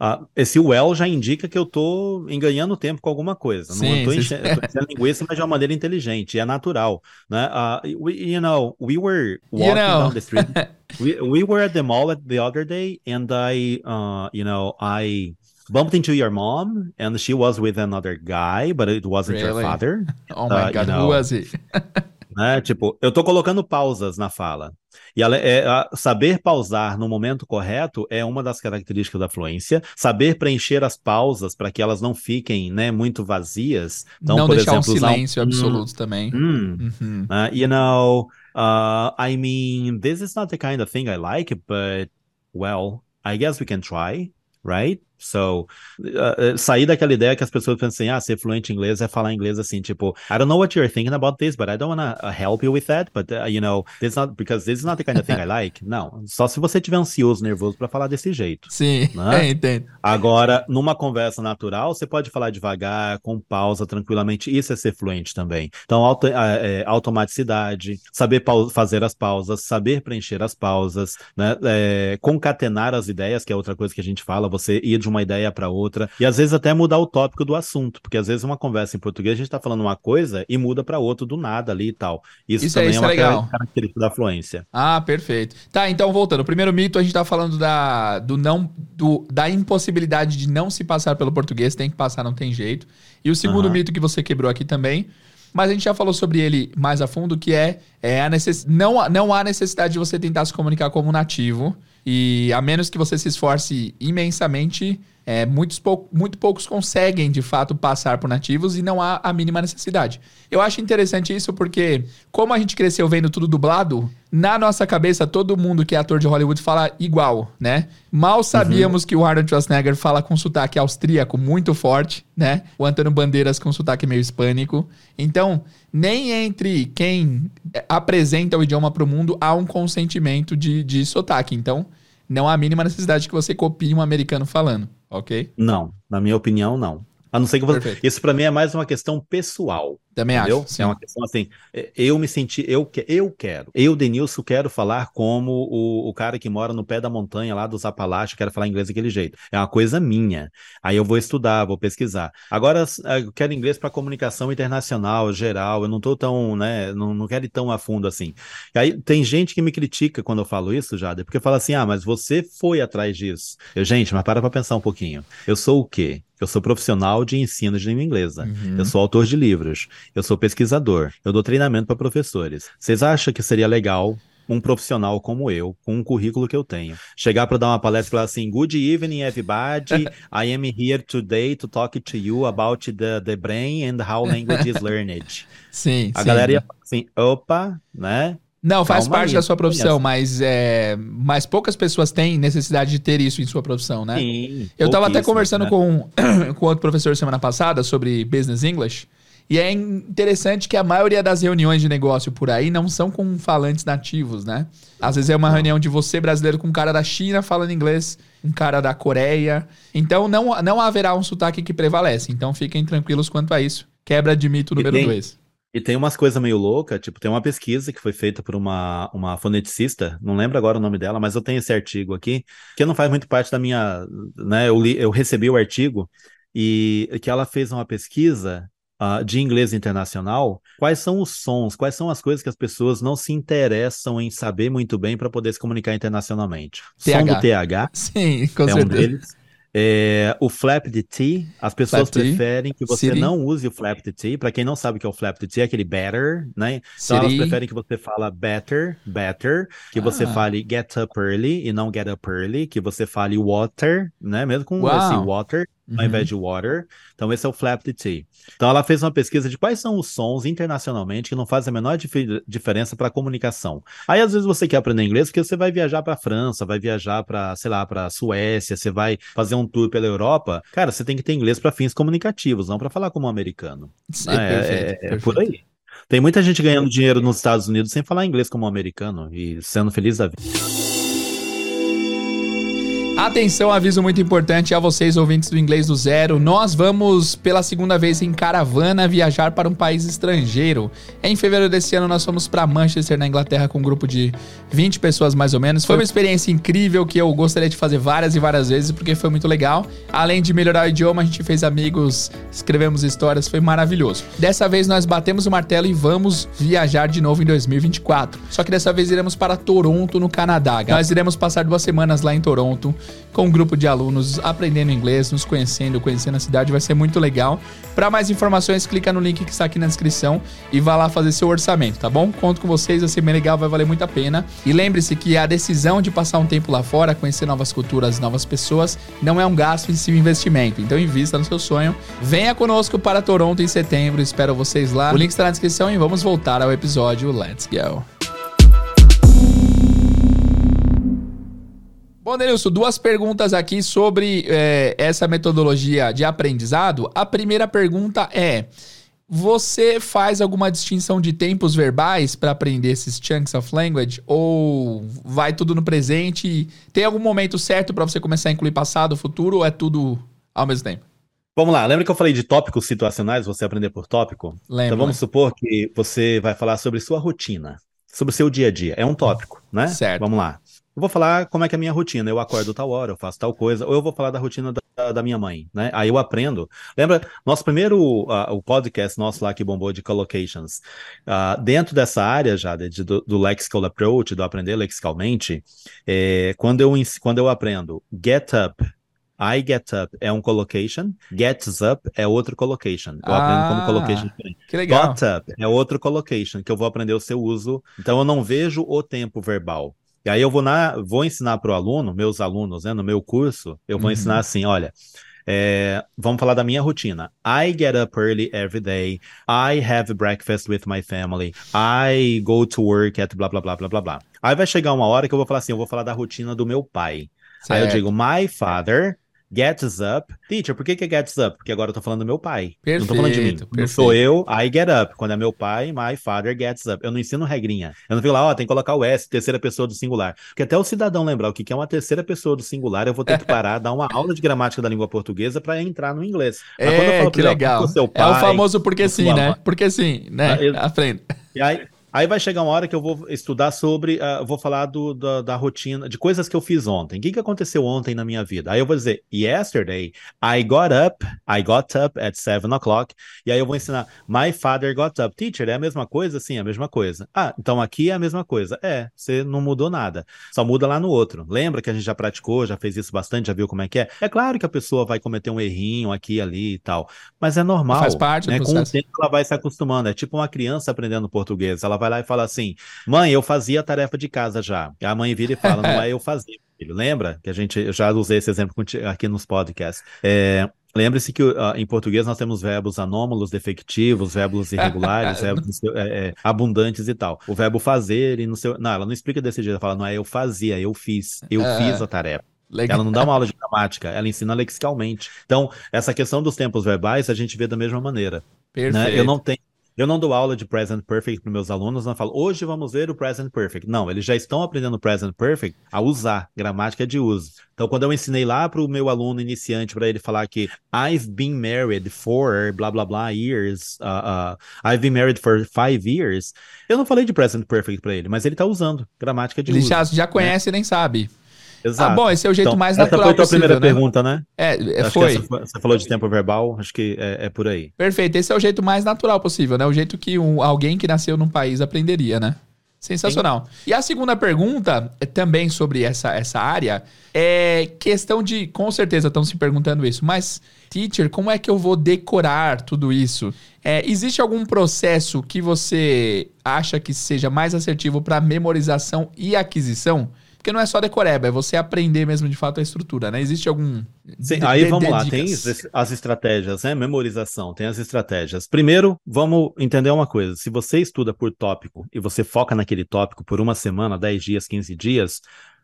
Uh, esse well já indica que eu tô ganhando tempo com alguma coisa. Sim, não tô enchendo, linguiça, mas de uma maneira inteligente, é natural, né? Uh, we, you know, we were walking you know. down the street. we, we were at the mall the other day, and I, uh, you know, I bumped into your mom, and she was with another guy, but it wasn't really? your father. Oh my uh, God, you know, who was it? né? Tipo, eu tô colocando pausas na fala. E ela é, saber pausar no momento correto é uma das características da fluência. Saber preencher as pausas para que elas não fiquem né, muito vazias. Então, não por deixar exemplo, um silêncio um, absoluto também. Hum, uhum. uh, you know, uh, I mean, this is not the kind of thing I like, but well, I guess we can try, right? So, uh, sair daquela ideia que as pessoas pensam assim, ah, ser fluente em inglês é falar inglês assim, tipo, I don't know what you're thinking about this, but I don't want to uh, help you with that, but, uh, you know, this not, because this is not the kind of thing I like. Não, só se você tiver ansioso, nervoso para falar desse jeito. Sim, né? é, entendo. Agora, numa conversa natural, você pode falar devagar, com pausa, tranquilamente, isso é ser fluente também. Então, auto, é, automaticidade, saber fazer as pausas, saber preencher as pausas, né, é, concatenar as ideias, que é outra coisa que a gente fala, você ir de uma ideia para outra, e às vezes até mudar o tópico do assunto, porque às vezes uma conversa em português a gente está falando uma coisa e muda para outra do nada ali e tal. Isso, isso também é, isso é uma legal. característica da fluência. Ah, perfeito. Tá, então voltando, o primeiro mito a gente tá falando da, do não, do, da impossibilidade de não se passar pelo português, tem que passar, não tem jeito. E o segundo uhum. mito que você quebrou aqui também mas a gente já falou sobre ele mais a fundo, que é, é a necess... não, não há necessidade de você tentar se comunicar como nativo. E a menos que você se esforce imensamente, é, muitos pou, muito poucos conseguem, de fato, passar por nativos e não há a mínima necessidade. Eu acho interessante isso porque, como a gente cresceu vendo tudo dublado, na nossa cabeça, todo mundo que é ator de Hollywood fala igual, né? Mal sabíamos uhum. que o Arnold Schwarzenegger fala com sotaque austríaco muito forte, né? O Antônio Bandeiras com sotaque meio hispânico. Então, nem entre quem apresenta o idioma para o mundo há um consentimento de, de sotaque. Então, não há a mínima necessidade que você copie um americano falando ok? Não, na minha opinião, não. A não ser que você. Isso para mim é mais uma questão pessoal. Também entendeu? acho. Sim. É uma questão assim. É, eu me senti. Eu, eu quero. Eu, Denilson, quero falar como o, o cara que mora no pé da montanha lá dos Apalaches, quero falar inglês daquele jeito. É uma coisa minha. Aí eu vou estudar, vou pesquisar. Agora, é, eu quero inglês para comunicação internacional, geral. Eu não tô tão, né? Não, não quero ir tão a fundo assim. E aí tem gente que me critica quando eu falo isso, Jade, porque fala assim: ah, mas você foi atrás disso. Eu, gente, mas para pra pensar um pouquinho. Eu sou o quê? Eu sou profissional de ensino de língua inglesa. Uhum. Eu sou autor de livros. Eu sou pesquisador. Eu dou treinamento para professores. Vocês acham que seria legal um profissional como eu, com um currículo que eu tenho, chegar para dar uma palestra e falar assim: Good evening, everybody. I am here today to talk to you about the, the brain and how language is learned. Sim. A sim. galera ia falar assim: opa, né? Não, faz Calma parte aí, da sua profissão, mas, é, mas poucas pessoas têm necessidade de ter isso em sua profissão, né? Sim, eu estava até conversando né? com, com outro professor semana passada sobre Business English. E é interessante que a maioria das reuniões de negócio por aí não são com falantes nativos, né? Às vezes é uma reunião de você brasileiro com um cara da China falando inglês, um cara da Coreia. Então não, não haverá um sotaque que prevalece. Então fiquem tranquilos quanto a isso. Quebra de mito número 2. E tem umas coisas meio loucas, tipo, tem uma pesquisa que foi feita por uma, uma foneticista, não lembro agora o nome dela, mas eu tenho esse artigo aqui, que não faz muito parte da minha, né, eu, li, eu recebi o artigo, e que ela fez uma pesquisa uh, de inglês internacional, quais são os sons, quais são as coisas que as pessoas não se interessam em saber muito bem para poder se comunicar internacionalmente. TH. Som do TH Sim, com é certeza. um deles. É, o flap de T, as pessoas flap preferem que você City. não use o flap de T. Para quem não sabe o que é o flap de T, é aquele better, né? Então City. elas preferem que você fala better, better, que ah. você fale get up early e não get up early, que você fale water, né? Mesmo com Uau. esse water, ao invés de water. Então, esse é o flap de T. Então, ela fez uma pesquisa de quais são os sons internacionalmente que não fazem a menor dif diferença para a comunicação. Aí, às vezes, você quer aprender inglês porque você vai viajar para a França, vai viajar para, sei lá, para a Suécia, você vai fazer um tour pela Europa. Cara, você tem que ter inglês para fins comunicativos, não para falar como um americano. Sim, é, perfeito, é, é por aí. Tem muita gente ganhando dinheiro nos Estados Unidos sem falar inglês como um americano e sendo feliz da vida. Atenção, aviso muito importante a vocês, ouvintes do Inglês do Zero. Nós vamos, pela segunda vez em caravana, viajar para um país estrangeiro. Em fevereiro desse ano, nós fomos para Manchester, na Inglaterra, com um grupo de 20 pessoas mais ou menos. Foi uma experiência incrível que eu gostaria de fazer várias e várias vezes, porque foi muito legal. Além de melhorar o idioma, a gente fez amigos, escrevemos histórias, foi maravilhoso. Dessa vez, nós batemos o martelo e vamos viajar de novo em 2024. Só que dessa vez iremos para Toronto, no Canadá. Nós iremos passar duas semanas lá em Toronto com um grupo de alunos aprendendo inglês, nos conhecendo, conhecendo a cidade, vai ser muito legal. Para mais informações, clica no link que está aqui na descrição e vá lá fazer seu orçamento, tá bom? Conto com vocês, vai ser bem legal, vai valer muito a pena. E lembre-se que a decisão de passar um tempo lá fora, conhecer novas culturas, novas pessoas, não é um gasto em si um investimento. Então invista no seu sonho. Venha conosco para Toronto em setembro, espero vocês lá. O link está na descrição e vamos voltar ao episódio. Let's go! Bom, Denilson, duas perguntas aqui sobre é, essa metodologia de aprendizado. A primeira pergunta é: você faz alguma distinção de tempos verbais para aprender esses chunks of language? Ou vai tudo no presente? Tem algum momento certo para você começar a incluir passado, futuro, ou é tudo ao mesmo tempo? Vamos lá, lembra que eu falei de tópicos situacionais, você aprender por tópico? Lembra. Então vamos supor que você vai falar sobre sua rotina, sobre o seu dia a dia. É um tópico, né? Certo. Vamos lá. Eu vou falar como é que é a minha rotina. Eu acordo tal hora, eu faço tal coisa, ou eu vou falar da rotina da, da minha mãe, né? Aí eu aprendo. Lembra, nosso primeiro, uh, o podcast nosso lá que bombou de collocations, uh, dentro dessa área já de, de, do, do, lexical approach, do aprender lexicalmente, é, quando, eu, quando eu aprendo get up, I get up é um collocation, gets up é outro collocation. Eu ah, aprendo como collocation diferente. Que legal. Got up é outro collocation, que eu vou aprender o seu uso. Então eu não vejo o tempo verbal. E aí eu vou, na, vou ensinar para o aluno, meus alunos, né, no meu curso, eu vou uhum. ensinar assim, olha, é, vamos falar da minha rotina. I get up early every day. I have breakfast with my family. I go to work at blá blá blá blá blá blá. Aí vai chegar uma hora que eu vou falar assim, eu vou falar da rotina do meu pai. Certo. Aí eu digo, my father Gets up. Teacher, por que, que é gets up? Porque agora eu tô falando do meu pai. Perfeito, não tô falando de mim. Perfeito. Não sou eu, I get up. Quando é meu pai, my father gets up. Eu não ensino regrinha. Eu não fico lá, ó, tem que colocar o S, terceira pessoa do singular. Porque até o cidadão lembrar o que é uma terceira pessoa do singular, eu vou ter que parar, dar uma aula de gramática da língua portuguesa para entrar no inglês. Mas é, que legal. Pai, é o famoso porque sim, né? Porque sim, né? Ah, Aprenda. E aí, Aí vai chegar uma hora que eu vou estudar sobre, uh, vou falar do, da, da, rotina, de coisas que eu fiz ontem. O que, que aconteceu ontem na minha vida? Aí eu vou dizer, yesterday I got up, I got up at 7 o'clock. E aí eu vou ensinar, my father got up. Teacher, é a mesma coisa? Sim, é a mesma coisa. Ah, então aqui é a mesma coisa. É, você não mudou nada. Só muda lá no outro. Lembra que a gente já praticou, já fez isso bastante, já viu como é que é? É claro que a pessoa vai cometer um errinho aqui e ali e tal. Mas é normal. Faz parte né? do Com o tempo ela vai se acostumando. É tipo uma criança aprendendo português. Ela vai lá e fala assim: mãe, eu fazia a tarefa de casa já. E a mãe vira e fala: não é eu fazia, filho. Lembra que a gente, eu já usei esse exemplo aqui nos podcasts. É, Lembre-se que uh, em português nós temos verbos anômalos, defectivos, verbos irregulares, verbos é, é, abundantes e tal. O verbo fazer e no seu. Não, ela não explica desse jeito, ela fala, não é eu fazia, eu fiz, eu fiz a tarefa. Legal. Ela não dá uma aula de gramática, ela ensina lexicalmente. Então, essa questão dos tempos verbais a gente vê da mesma maneira. Perfeito. Né? Eu não tenho eu não dou aula de present perfect para meus alunos, não falo, hoje vamos ver o present perfect. Não, eles já estão aprendendo o present perfect a usar, gramática de uso. Então, quando eu ensinei lá para o meu aluno iniciante, para ele falar que I've been married for blá blá blá years, uh, uh, I've been married for five years, eu não falei de present perfect para ele, mas ele está usando gramática de ele uso. Ele já, já né? conhece e nem sabe. Exato. Ah, bom, esse é o jeito então, mais natural Essa foi a tua possível, primeira né? pergunta, né? É, acho foi. você falou de tempo verbal, acho que é, é, por aí. Perfeito, esse é o jeito mais natural possível, né? O jeito que um, alguém que nasceu num país aprenderia, né? Sensacional. Sim. E a segunda pergunta, é também sobre essa, essa área, é questão de. Com certeza estão se perguntando isso, mas, teacher, como é que eu vou decorar tudo isso? É, existe algum processo que você acha que seja mais assertivo para memorização e aquisição? Porque não é só decoreba, é você aprender mesmo de fato a estrutura, né? Existe algum. Sim, de, aí de, vamos de lá, dicas. tem as estratégias, né? Memorização, tem as estratégias. Primeiro, vamos entender uma coisa: se você estuda por tópico e você foca naquele tópico por uma semana, 10 dias, 15 dias,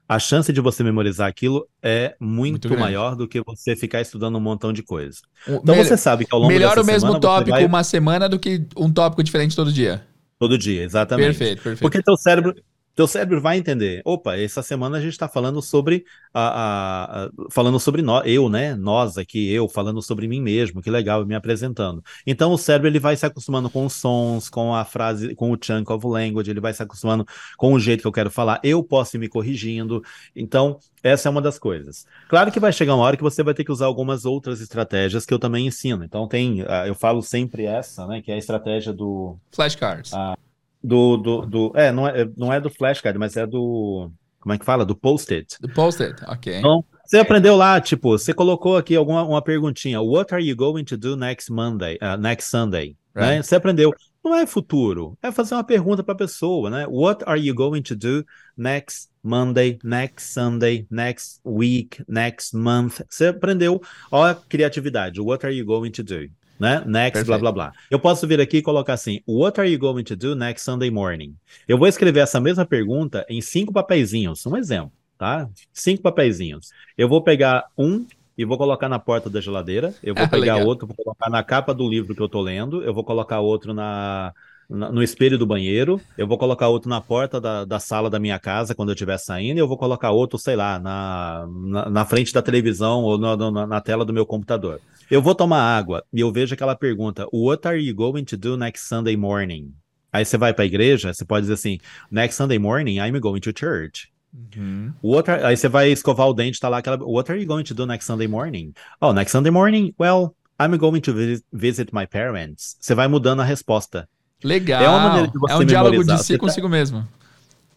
a chance de você memorizar aquilo é muito, muito maior do que você ficar estudando um montão de coisa. Então você sabe que ao longo Melhor o mesmo tópico vai... uma semana do que um tópico diferente todo dia. Todo dia, exatamente. Perfeito, perfeito. Porque teu cérebro, Teu cérebro vai entender. Opa, essa semana a gente está falando sobre a, a, a, falando sobre nós, eu, né? Nós aqui, eu falando sobre mim mesmo, que legal, me apresentando. Então o cérebro ele vai se acostumando com os sons, com a frase, com o chunk of language, ele vai se acostumando com o jeito que eu quero falar. Eu posso ir me corrigindo. Então essa é uma das coisas. Claro que vai chegar uma hora que você vai ter que usar algumas outras estratégias que eu também ensino. Então tem, eu falo sempre essa, né? Que é a estratégia do flashcards. Ah, do, do, do, é, não é, não é do flashcard, mas é do, como é que fala? Do post-it. Do post-it, ok. Então, você aprendeu lá, tipo, você colocou aqui alguma uma perguntinha, what are you going to do next Monday, uh, next Sunday, right. né? Você aprendeu, não é futuro, é fazer uma pergunta para a pessoa, né? What are you going to do next Monday, next Sunday, next week, next month? Você aprendeu, ó a criatividade, what are you going to do? Né? Next, Perfeito. blá blá blá. Eu posso vir aqui e colocar assim: What are you going to do next Sunday morning? Eu vou escrever essa mesma pergunta em cinco papeizinhos, um exemplo, tá? Cinco papeizinhos. Eu vou pegar um e vou colocar na porta da geladeira. Eu vou pegar legal. outro, vou colocar na capa do livro que eu tô lendo. Eu vou colocar outro na no espelho do banheiro, eu vou colocar outro na porta da, da sala da minha casa quando eu estiver saindo, e eu vou colocar outro, sei lá, na, na, na frente da televisão ou na, na, na, tela do meu computador. Eu vou tomar água e eu vejo aquela pergunta: What are you going to do next Sunday morning? Aí você vai para a igreja, você pode dizer assim: Next Sunday morning, I'm going to church. Uhum. What are, aí você vai escovar o dente, tá lá aquela. What are you going to do next Sunday morning? Oh, next Sunday morning, well, I'm going to visit my parents. Você vai mudando a resposta. Legal. É uma maneira de você É um diálogo de si tá consigo mesmo.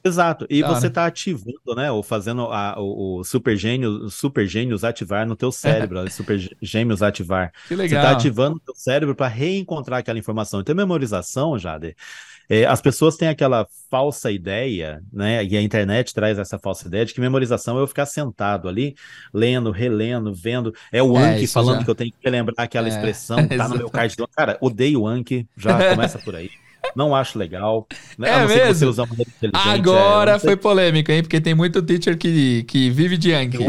Exato. E você está ativando, né? Ou fazendo a, o, o super gênio, super gênios ativar no teu cérebro, super gêmeos ativar. Que legal. Você está ativando o teu cérebro para reencontrar aquela informação. Então, memorização, Jade, é, as pessoas têm aquela falsa ideia, né? E a internet traz essa falsa ideia de que memorização é eu ficar sentado ali, lendo, relendo, vendo. É o é, Anki falando já. que eu tenho que lembrar aquela é, expressão, tá no meu card. Cara, odeio o Anki, já começa por aí. Não acho legal. Né? É mesmo? Agora é, foi polêmica, hein? Porque tem muito teacher que, que vive de Anki.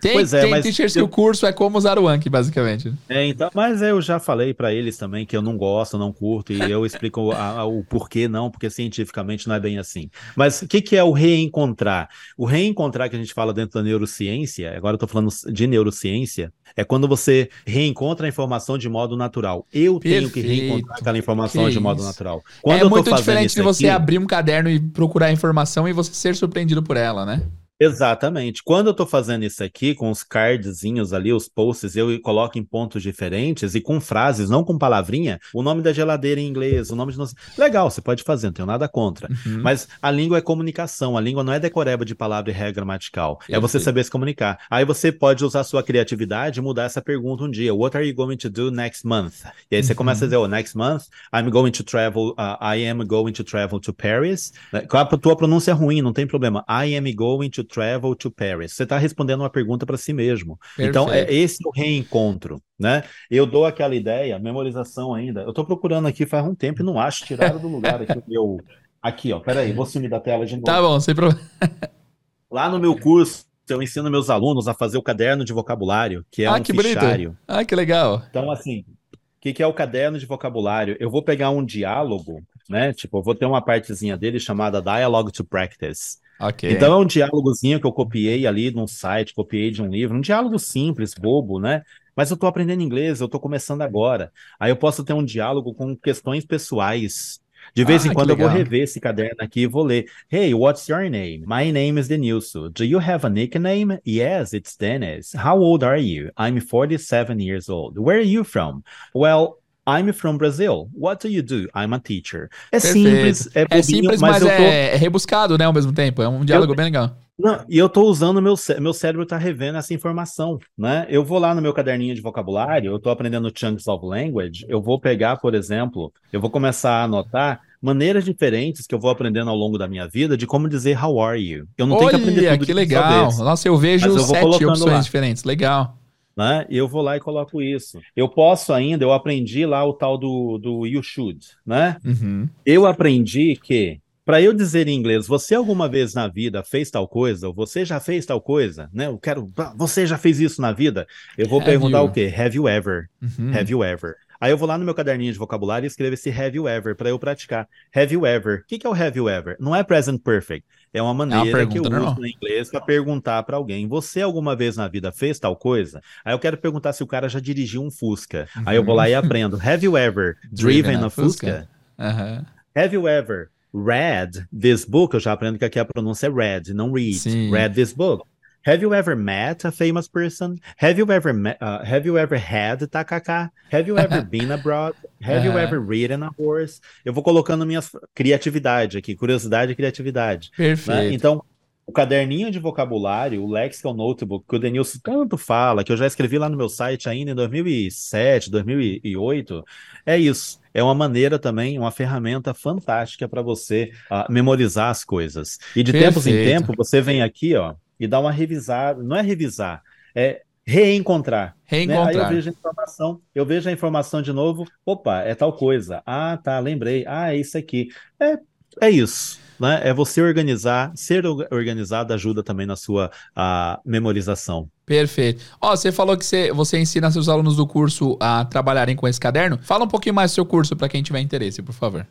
Tem, pois é, tem teachers eu... que o curso é como usar o Anki, basicamente. É, então, mas eu já falei para eles também que eu não gosto, não curto, e eu explico a, a, o porquê não, porque cientificamente não é bem assim. Mas o que, que é o reencontrar? O reencontrar que a gente fala dentro da neurociência, agora eu tô falando de neurociência, é quando você reencontra a informação de modo natural. Eu Perfeito. tenho que reencontrar aquela informação que de modo isso. natural. Quando é muito diferente de você aqui, abrir um caderno e procurar a informação e você ser surpreendido por ela, né? Exatamente. Quando eu estou fazendo isso aqui, com os cardzinhos ali, os posts, eu coloco em pontos diferentes e com frases, não com palavrinha, o nome da geladeira em inglês, o nome de. Legal, você pode fazer, não tenho nada contra. Uhum. Mas a língua é comunicação, a língua não é decoreba de palavra e regra gramatical. É você saber se comunicar. Aí você pode usar sua criatividade e mudar essa pergunta um dia. What are you going to do next month? E aí você uhum. começa a dizer, oh, next month, I'm going to travel, uh, I am going to travel to Paris. Com a tua pronúncia é ruim, não tem problema. I am going to travel to Paris? Você está respondendo uma pergunta para si mesmo. Perfeito. Então, é esse o reencontro, né? Eu dou aquela ideia, memorização ainda. Eu estou procurando aqui faz um tempo e não acho, tiraram do lugar aqui o meu. Aqui, ó, peraí, vou sumir da tela de novo. Tá bom, sem problema. Lá no meu curso, eu ensino meus alunos a fazer o caderno de vocabulário, que é ah, um que fichário. Bonito. Ah, que legal. Então, assim, o que, que é o caderno de vocabulário? Eu vou pegar um diálogo, né? Tipo, eu vou ter uma partezinha dele chamada Dialogue to Practice. Okay. Então é um diálogozinho que eu copiei ali num site, copiei de um livro, um diálogo simples, bobo, né? Mas eu estou aprendendo inglês, eu estou começando agora. Aí eu posso ter um diálogo com questões pessoais. De vez ah, em quando eu vou rever esse caderno aqui e vou ler. Hey, what's your name? My name is Denilson. Do you have a nickname? Yes, it's Dennis. How old are you? I'm 47 years old. Where are you from? Well, I'm from Brazil. What do you do? I'm a teacher. É Perfeito. simples, é, bobinho, é simples, mas, mas tô... é rebuscado, né, ao mesmo tempo. É um diálogo eu... bem legal. Não, e eu tô usando meu meu cérebro tá revendo essa informação, né? Eu vou lá no meu caderninho de vocabulário, eu tô aprendendo chunks of language, eu vou pegar, por exemplo, eu vou começar a anotar maneiras diferentes que eu vou aprendendo ao longo da minha vida de como dizer how are you. Eu não Olha, tenho que aprender tudo que legal. Nossa, eu vejo eu sete opções lá. diferentes. Legal né? Eu vou lá e coloco isso. Eu posso ainda, eu aprendi lá o tal do, do you should, né? Uhum. Eu aprendi que para eu dizer em inglês, você alguma vez na vida fez tal coisa, ou você já fez tal coisa, né? Eu quero, você já fez isso na vida? Eu vou Have perguntar you? o quê? Have you ever? Uhum. Have you ever? Aí eu vou lá no meu caderninho de vocabulário e escrevo esse have you ever para eu praticar. Have you ever? O que, que é o have you ever? Não é present perfect. É uma maneira é uma que eu uso no inglês para perguntar para alguém: você alguma vez na vida fez tal coisa? Aí eu quero perguntar se o cara já dirigiu um Fusca. Uhum. Aí eu vou lá e aprendo: Have you ever driven, a Fusca? Fusca? Uhum. Have you ever read this book? Eu já aprendo que aqui a pronúncia é read, não read. Sim. Read this book. Have you ever met a famous person? Have you ever met, uh, have you ever had tacacá? Have you ever been abroad? Have you ever ridden a horse? Eu vou colocando minha criatividade aqui, curiosidade e criatividade. Né? Perfeito. Né? Então, o caderninho de vocabulário, o Lexical Notebook, que o Denilson tanto fala, que eu já escrevi lá no meu site ainda em 2007, 2008, é isso. É uma maneira também, uma ferramenta fantástica para você uh, memorizar as coisas. E de Perfeito. tempos em tempo, você vem aqui, ó, e dar uma revisada. Não é revisar, é reencontrar. Reencontrar. Né? Aí eu vejo a informação, eu vejo a informação de novo. Opa, é tal coisa. Ah, tá, lembrei. Ah, é isso aqui. É, é isso. Né? É você organizar, ser organizado ajuda também na sua a, memorização. Perfeito. Ó, você falou que você, você ensina seus alunos do curso a trabalharem com esse caderno. Fala um pouquinho mais do seu curso para quem tiver interesse, por favor.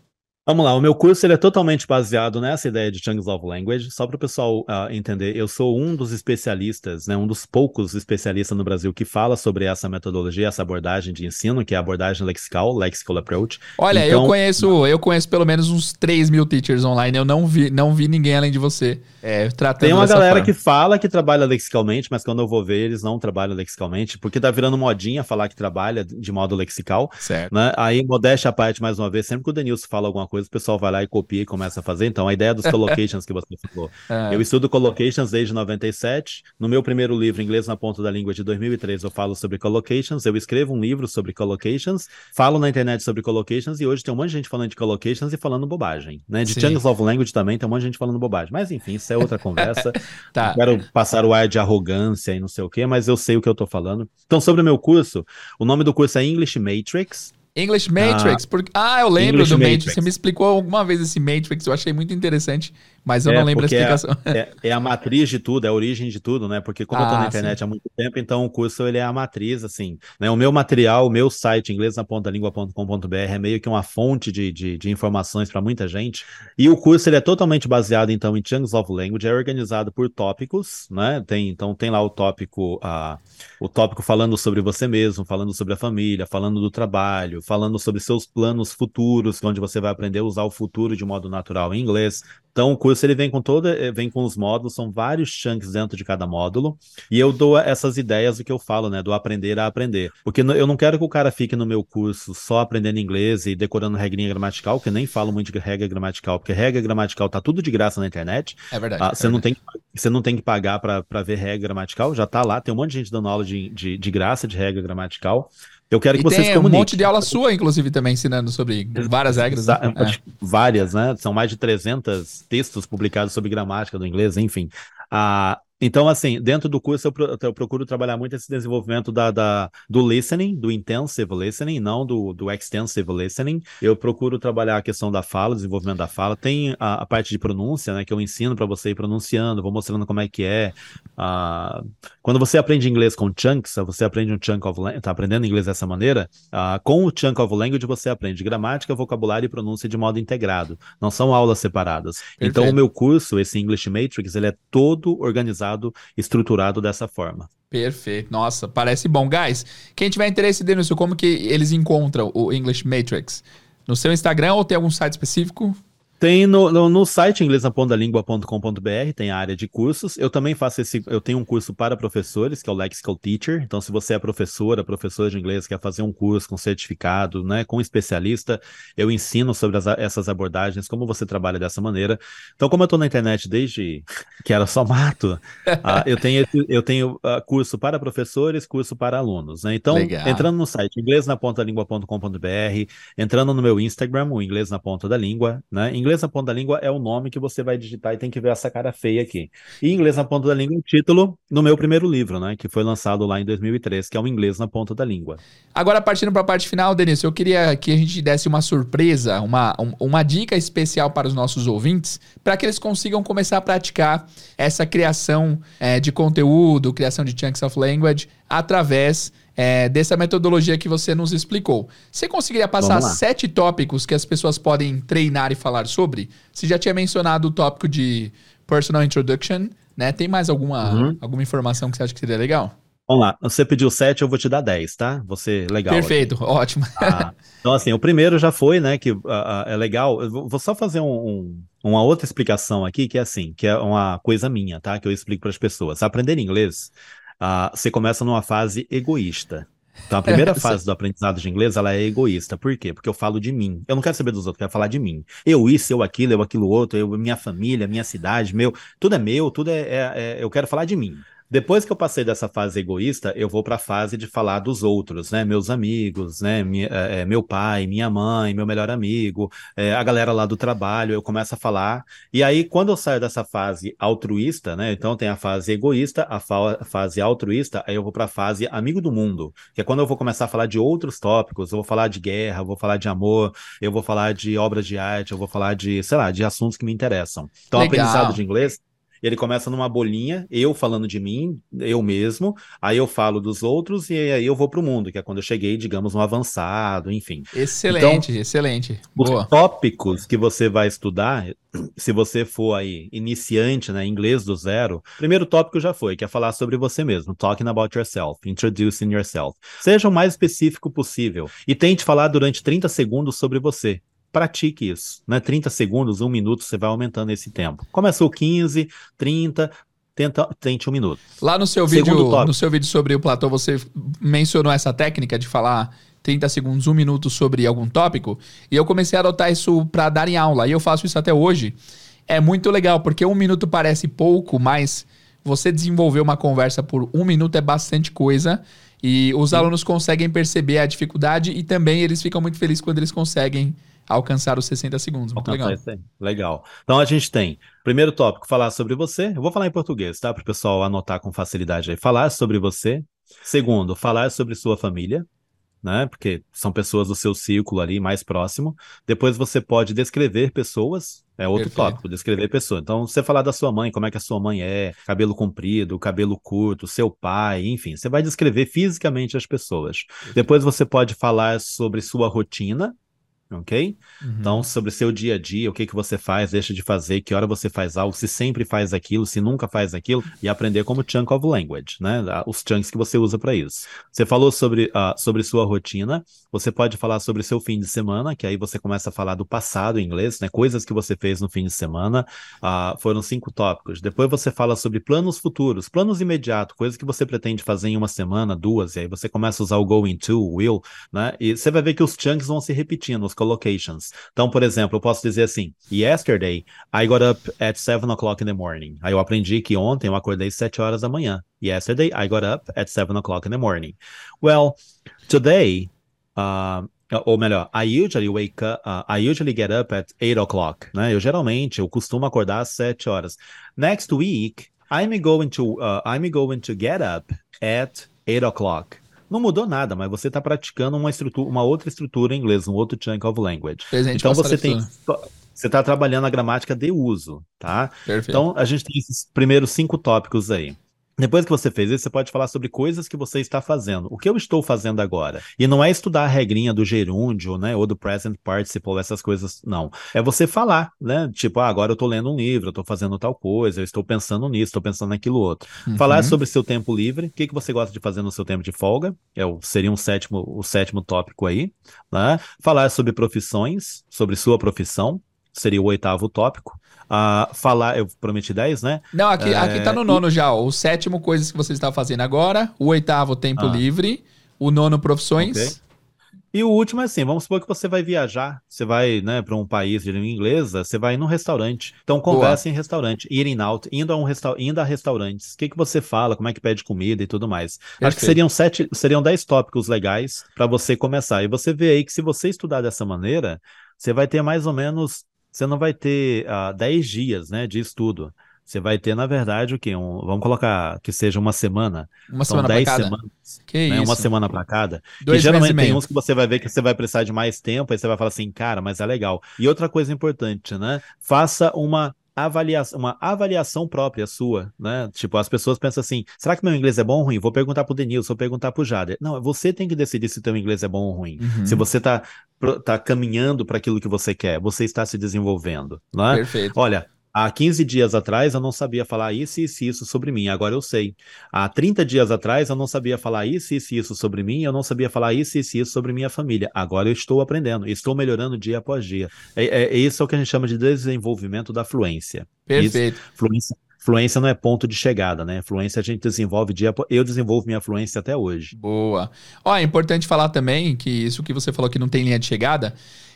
Vamos lá, o meu curso ele é totalmente baseado nessa ideia de Chunks of Language. Só para o pessoal uh, entender, eu sou um dos especialistas, né, um dos poucos especialistas no Brasil que fala sobre essa metodologia, essa abordagem de ensino, que é a abordagem lexical, lexical approach. Olha, então, eu conheço, eu conheço pelo menos uns 3 mil teachers online. Eu não vi, não vi ninguém além de você é, tratando Tem uma galera forma. que fala que trabalha lexicalmente, mas quando eu vou ver, eles não trabalham lexicalmente, porque tá virando modinha falar que trabalha de modo lexical. Certo. Né? Aí, modéstia à parte, mais uma vez, sempre que o Denilson fala alguma coisa, o pessoal vai lá e copia e começa a fazer. Então, a ideia dos collocations que você falou. É. Eu estudo collocations desde 97. No meu primeiro livro, Inglês na Ponta da Língua, de 2003, eu falo sobre collocations. Eu escrevo um livro sobre collocations, falo na internet sobre collocations e hoje tem um monte de gente falando de collocations e falando bobagem. Né? De Chunks of Language também tem um monte de gente falando bobagem. Mas, enfim, isso é outra conversa. tá. Quero passar o ar de arrogância e não sei o quê, mas eu sei o que eu tô falando. Então, sobre o meu curso, o nome do curso é English Matrix. English Matrix. Ah, porque... ah eu lembro English do Matrix. Matrix. Você me explicou alguma vez esse Matrix, eu achei muito interessante. Mas eu é, não lembro a explicação. É, é, é, a matriz de tudo, é a origem de tudo, né? Porque como ah, eu tô na ah, internet sim. há muito tempo, então o curso ele é a matriz, assim. Né? O meu material, o meu site, inglesnapontalingua.com.br, é meio que uma fonte de, de, de informações para muita gente. E o curso ele é totalmente baseado, então, em Chunks of Language, é organizado por tópicos, né? Tem, então tem lá o tópico, uh, o tópico falando sobre você mesmo, falando sobre a família, falando do trabalho, falando sobre seus planos futuros, onde você vai aprender a usar o futuro de modo natural em inglês. Então, o curso ele vem com toda, eh, vem com os módulos, são vários chunks dentro de cada módulo, e eu dou essas ideias do que eu falo, né, do aprender a aprender. Porque eu não quero que o cara fique no meu curso só aprendendo inglês e decorando regrinha gramatical, que eu nem falo muito de regra gramatical, porque regra gramatical tá tudo de graça na internet. É verdade. Ah, é você, é não Tem, você não tem que pagar para ver regra gramatical, já tá lá, tem um monte de gente dando aula de, de, de graça de regra gramatical. Eu quero e que vocês tem um monte de aula sua, inclusive, também ensinando sobre várias regras. Né? É. Várias, né? São mais de 300 textos publicados sobre gramática do inglês, enfim. Ah, então, assim, dentro do curso eu, eu procuro trabalhar muito esse desenvolvimento da, da, do listening, do intensive listening, não do, do extensive listening. Eu procuro trabalhar a questão da fala, desenvolvimento da fala. Tem a, a parte de pronúncia, né, que eu ensino para você ir pronunciando, vou mostrando como é que é. Uh, quando você aprende inglês com chunks, você aprende um chunk of language, tá aprendendo inglês dessa maneira, uh, com o chunk of language você aprende gramática, vocabulário e pronúncia de modo integrado. Não são aulas separadas. Perfeito. Então, o meu curso, esse English Matrix, ele é todo organizado organizado, estruturado dessa forma. Perfeito. Nossa, parece bom. Guys, quem tiver interesse, Denilson, como que eles encontram o English Matrix? No seu Instagram ou tem algum site específico? Tem no, no, no site inglesnapontalingua.com.br, tem a área de cursos. Eu também faço esse, eu tenho um curso para professores, que é o Lexical Teacher. Então, se você é professora, professor de inglês, quer fazer um curso com certificado, né, com especialista, eu ensino sobre as, essas abordagens, como você trabalha dessa maneira. Então, como eu estou na internet desde que era só mato, uh, eu tenho, eu tenho uh, curso para professores, curso para alunos. Né? Então, Legal. entrando no site inglesnapontalingua.com.br, entrando no meu Instagram, o Inglês na Ponta da Língua, né? Inglês na ponta da língua é o nome que você vai digitar e tem que ver essa cara feia aqui. E Inglês na ponta da língua é o título no meu primeiro livro, né? Que foi lançado lá em 2003, que é o Inglês na ponta da língua. Agora, partindo para a parte final, Denis, eu queria que a gente desse uma surpresa, uma, uma dica especial para os nossos ouvintes, para que eles consigam começar a praticar essa criação é, de conteúdo, criação de chunks of language, através é, dessa metodologia que você nos explicou. Você conseguiria passar sete tópicos que as pessoas podem treinar e falar sobre? Você já tinha mencionado o tópico de personal introduction, né? Tem mais alguma, uhum. alguma informação que você acha que seria legal? Vamos lá, você pediu 7, eu vou te dar 10, tá? Você, legal. Perfeito, aqui. ótimo. Ah, então, assim, o primeiro já foi, né, que uh, uh, é legal. Eu vou só fazer um, um, uma outra explicação aqui, que é assim, que é uma coisa minha, tá? Que eu explico para as pessoas. Aprender inglês, uh, você começa numa fase egoísta. Então, a primeira fase do aprendizado de inglês, ela é egoísta. Por quê? Porque eu falo de mim. Eu não quero saber dos outros, eu quero falar de mim. Eu isso, eu aquilo, eu aquilo outro, eu, minha família, minha cidade, meu. Tudo é meu, tudo é, é, é eu quero falar de mim. Depois que eu passei dessa fase egoísta, eu vou para a fase de falar dos outros, né? Meus amigos, né? Minha, é, meu pai, minha mãe, meu melhor amigo, é, a galera lá do trabalho, eu começo a falar. E aí, quando eu saio dessa fase altruísta, né? Então tem a fase egoísta, a, fa fase altruísta, aí eu vou para a fase amigo do mundo, que é quando eu vou começar a falar de outros tópicos, eu vou falar de guerra, eu vou falar de amor, eu vou falar de obras de arte, eu vou falar de, sei lá, de assuntos que me interessam. Então, Legal. aprendizado de inglês ele começa numa bolinha, eu falando de mim, eu mesmo, aí eu falo dos outros e aí eu vou para o mundo, que é quando eu cheguei, digamos, no avançado, enfim. Excelente, então, excelente. Os Boa. tópicos que você vai estudar, se você for aí iniciante, né, inglês do zero, primeiro tópico já foi, que é falar sobre você mesmo, talking about yourself, introducing yourself. Seja o mais específico possível e tente falar durante 30 segundos sobre você pratique isso, né? 30 segundos, um minuto, você vai aumentando esse tempo. Começou 15, 30, tenta, tente um minuto. Lá no seu vídeo, no seu vídeo sobre o platô, você mencionou essa técnica de falar 30 segundos, um minuto sobre algum tópico, e eu comecei a adotar isso para dar em aula, e eu faço isso até hoje. É muito legal, porque um minuto parece pouco, mas você desenvolver uma conversa por um minuto é bastante coisa. E os Sim. alunos conseguem perceber a dificuldade e também eles ficam muito felizes quando eles conseguem alcançar os 60 segundos. Muito legal. Legal. Então a gente tem, primeiro tópico, falar sobre você. Eu vou falar em português, tá? Para o pessoal anotar com facilidade aí. Falar sobre você. Segundo, falar sobre sua família. Né? Porque são pessoas do seu círculo ali mais próximo. Depois você pode descrever pessoas, é outro Perfeito. tópico, descrever pessoa. Então, você falar da sua mãe, como é que a sua mãe é, cabelo comprido, cabelo curto, seu pai, enfim, você vai descrever fisicamente as pessoas. Depois você pode falar sobre sua rotina, ok? Uhum. Então, sobre seu dia a dia, o que, que você faz, deixa de fazer, que hora você faz algo, se sempre faz aquilo, se nunca faz aquilo, e aprender como chunk of language, né? Os chunks que você usa para isso. Você falou sobre, uh, sobre sua rotina, você pode falar sobre seu fim de semana, que aí você começa a falar do passado em inglês, né? Coisas que você fez no fim de semana. Uh, foram cinco tópicos. Depois você fala sobre planos futuros, planos imediatos, coisas que você pretende fazer em uma semana, duas, e aí você começa a usar o going to, will, né? E você vai ver que os chunks vão se repetindo, os collocations. Então, por exemplo, eu posso dizer assim: Yesterday, I got up at 7 o'clock in the morning. Aí eu aprendi que ontem eu acordei 7 horas da manhã. Yesterday, I got up at 7 o'clock in the morning. Well, today, uh, ou melhor, I usually wake up, uh, I usually get up at 8 o'clock, né? Eu geralmente, eu costumo acordar às 7 horas. Next week, I'm going to, uh, I'm going to get up at 8 o'clock. Não mudou nada, mas você está praticando uma, estrutura, uma outra estrutura em inglês, um outro chunk of language. Então você tem. Você está trabalhando a gramática de uso, tá? Perfeito. Então a gente tem esses primeiros cinco tópicos aí. Depois que você fez isso, você pode falar sobre coisas que você está fazendo. O que eu estou fazendo agora? E não é estudar a regrinha do gerúndio, né? Ou do present participle, essas coisas, não. É você falar, né? Tipo, ah, agora eu estou lendo um livro, eu estou fazendo tal coisa, eu estou pensando nisso, estou pensando naquilo outro. Uhum. Falar sobre seu tempo livre, o que, que você gosta de fazer no seu tempo de folga, é o, seria um sétimo, o sétimo tópico aí, né? Falar sobre profissões, sobre sua profissão, seria o oitavo tópico. Uh, falar, eu prometi 10, né? Não, aqui, é... aqui tá no nono e... já. Ó. O sétimo, coisas que você está fazendo agora. O oitavo, tempo ah. livre. O nono, profissões. Okay. E o último é assim, vamos supor que você vai viajar, você vai, né, para um país de língua inglesa, você vai num restaurante. Então conversa Boa. em restaurante, eating out, indo a um resta indo a restaurantes. O que que você fala, como é que pede comida e tudo mais. Perfeito. Acho que seriam sete, seriam dez tópicos legais para você começar. E você vê aí que se você estudar dessa maneira, você vai ter mais ou menos você não vai ter ah, 10 dias né, de estudo. Você vai ter, na verdade, o quê? Um, vamos colocar que seja uma semana. Uma São semana 10 semanas. Que né? isso? Uma semana para cada. Dois e geralmente tem uns que você vai ver que você vai precisar de mais tempo, aí você vai falar assim, cara, mas é legal. E outra coisa importante, né? Faça uma avaliação, uma avaliação própria sua, né? Tipo, as pessoas pensam assim: será que meu inglês é bom ou ruim? Vou perguntar pro Denilson, vou perguntar pro Jader. Não, você tem que decidir se teu inglês é bom ou ruim. Uhum. Se você tá, tá caminhando para aquilo que você quer, você está se desenvolvendo, né? Perfeito. Olha, Há 15 dias atrás eu não sabia falar isso e isso, isso sobre mim, agora eu sei. Há 30 dias atrás eu não sabia falar isso e isso, isso sobre mim, eu não sabia falar isso e isso, isso sobre minha família. Agora eu estou aprendendo, estou melhorando dia após dia. É, é, é isso é o que a gente chama de desenvolvimento da fluência. Perfeito. Isso, fluência, fluência não é ponto de chegada, né? Fluência a gente desenvolve dia eu desenvolvo minha fluência até hoje. Boa. Ó, é importante falar também que isso que você falou que não tem linha de chegada,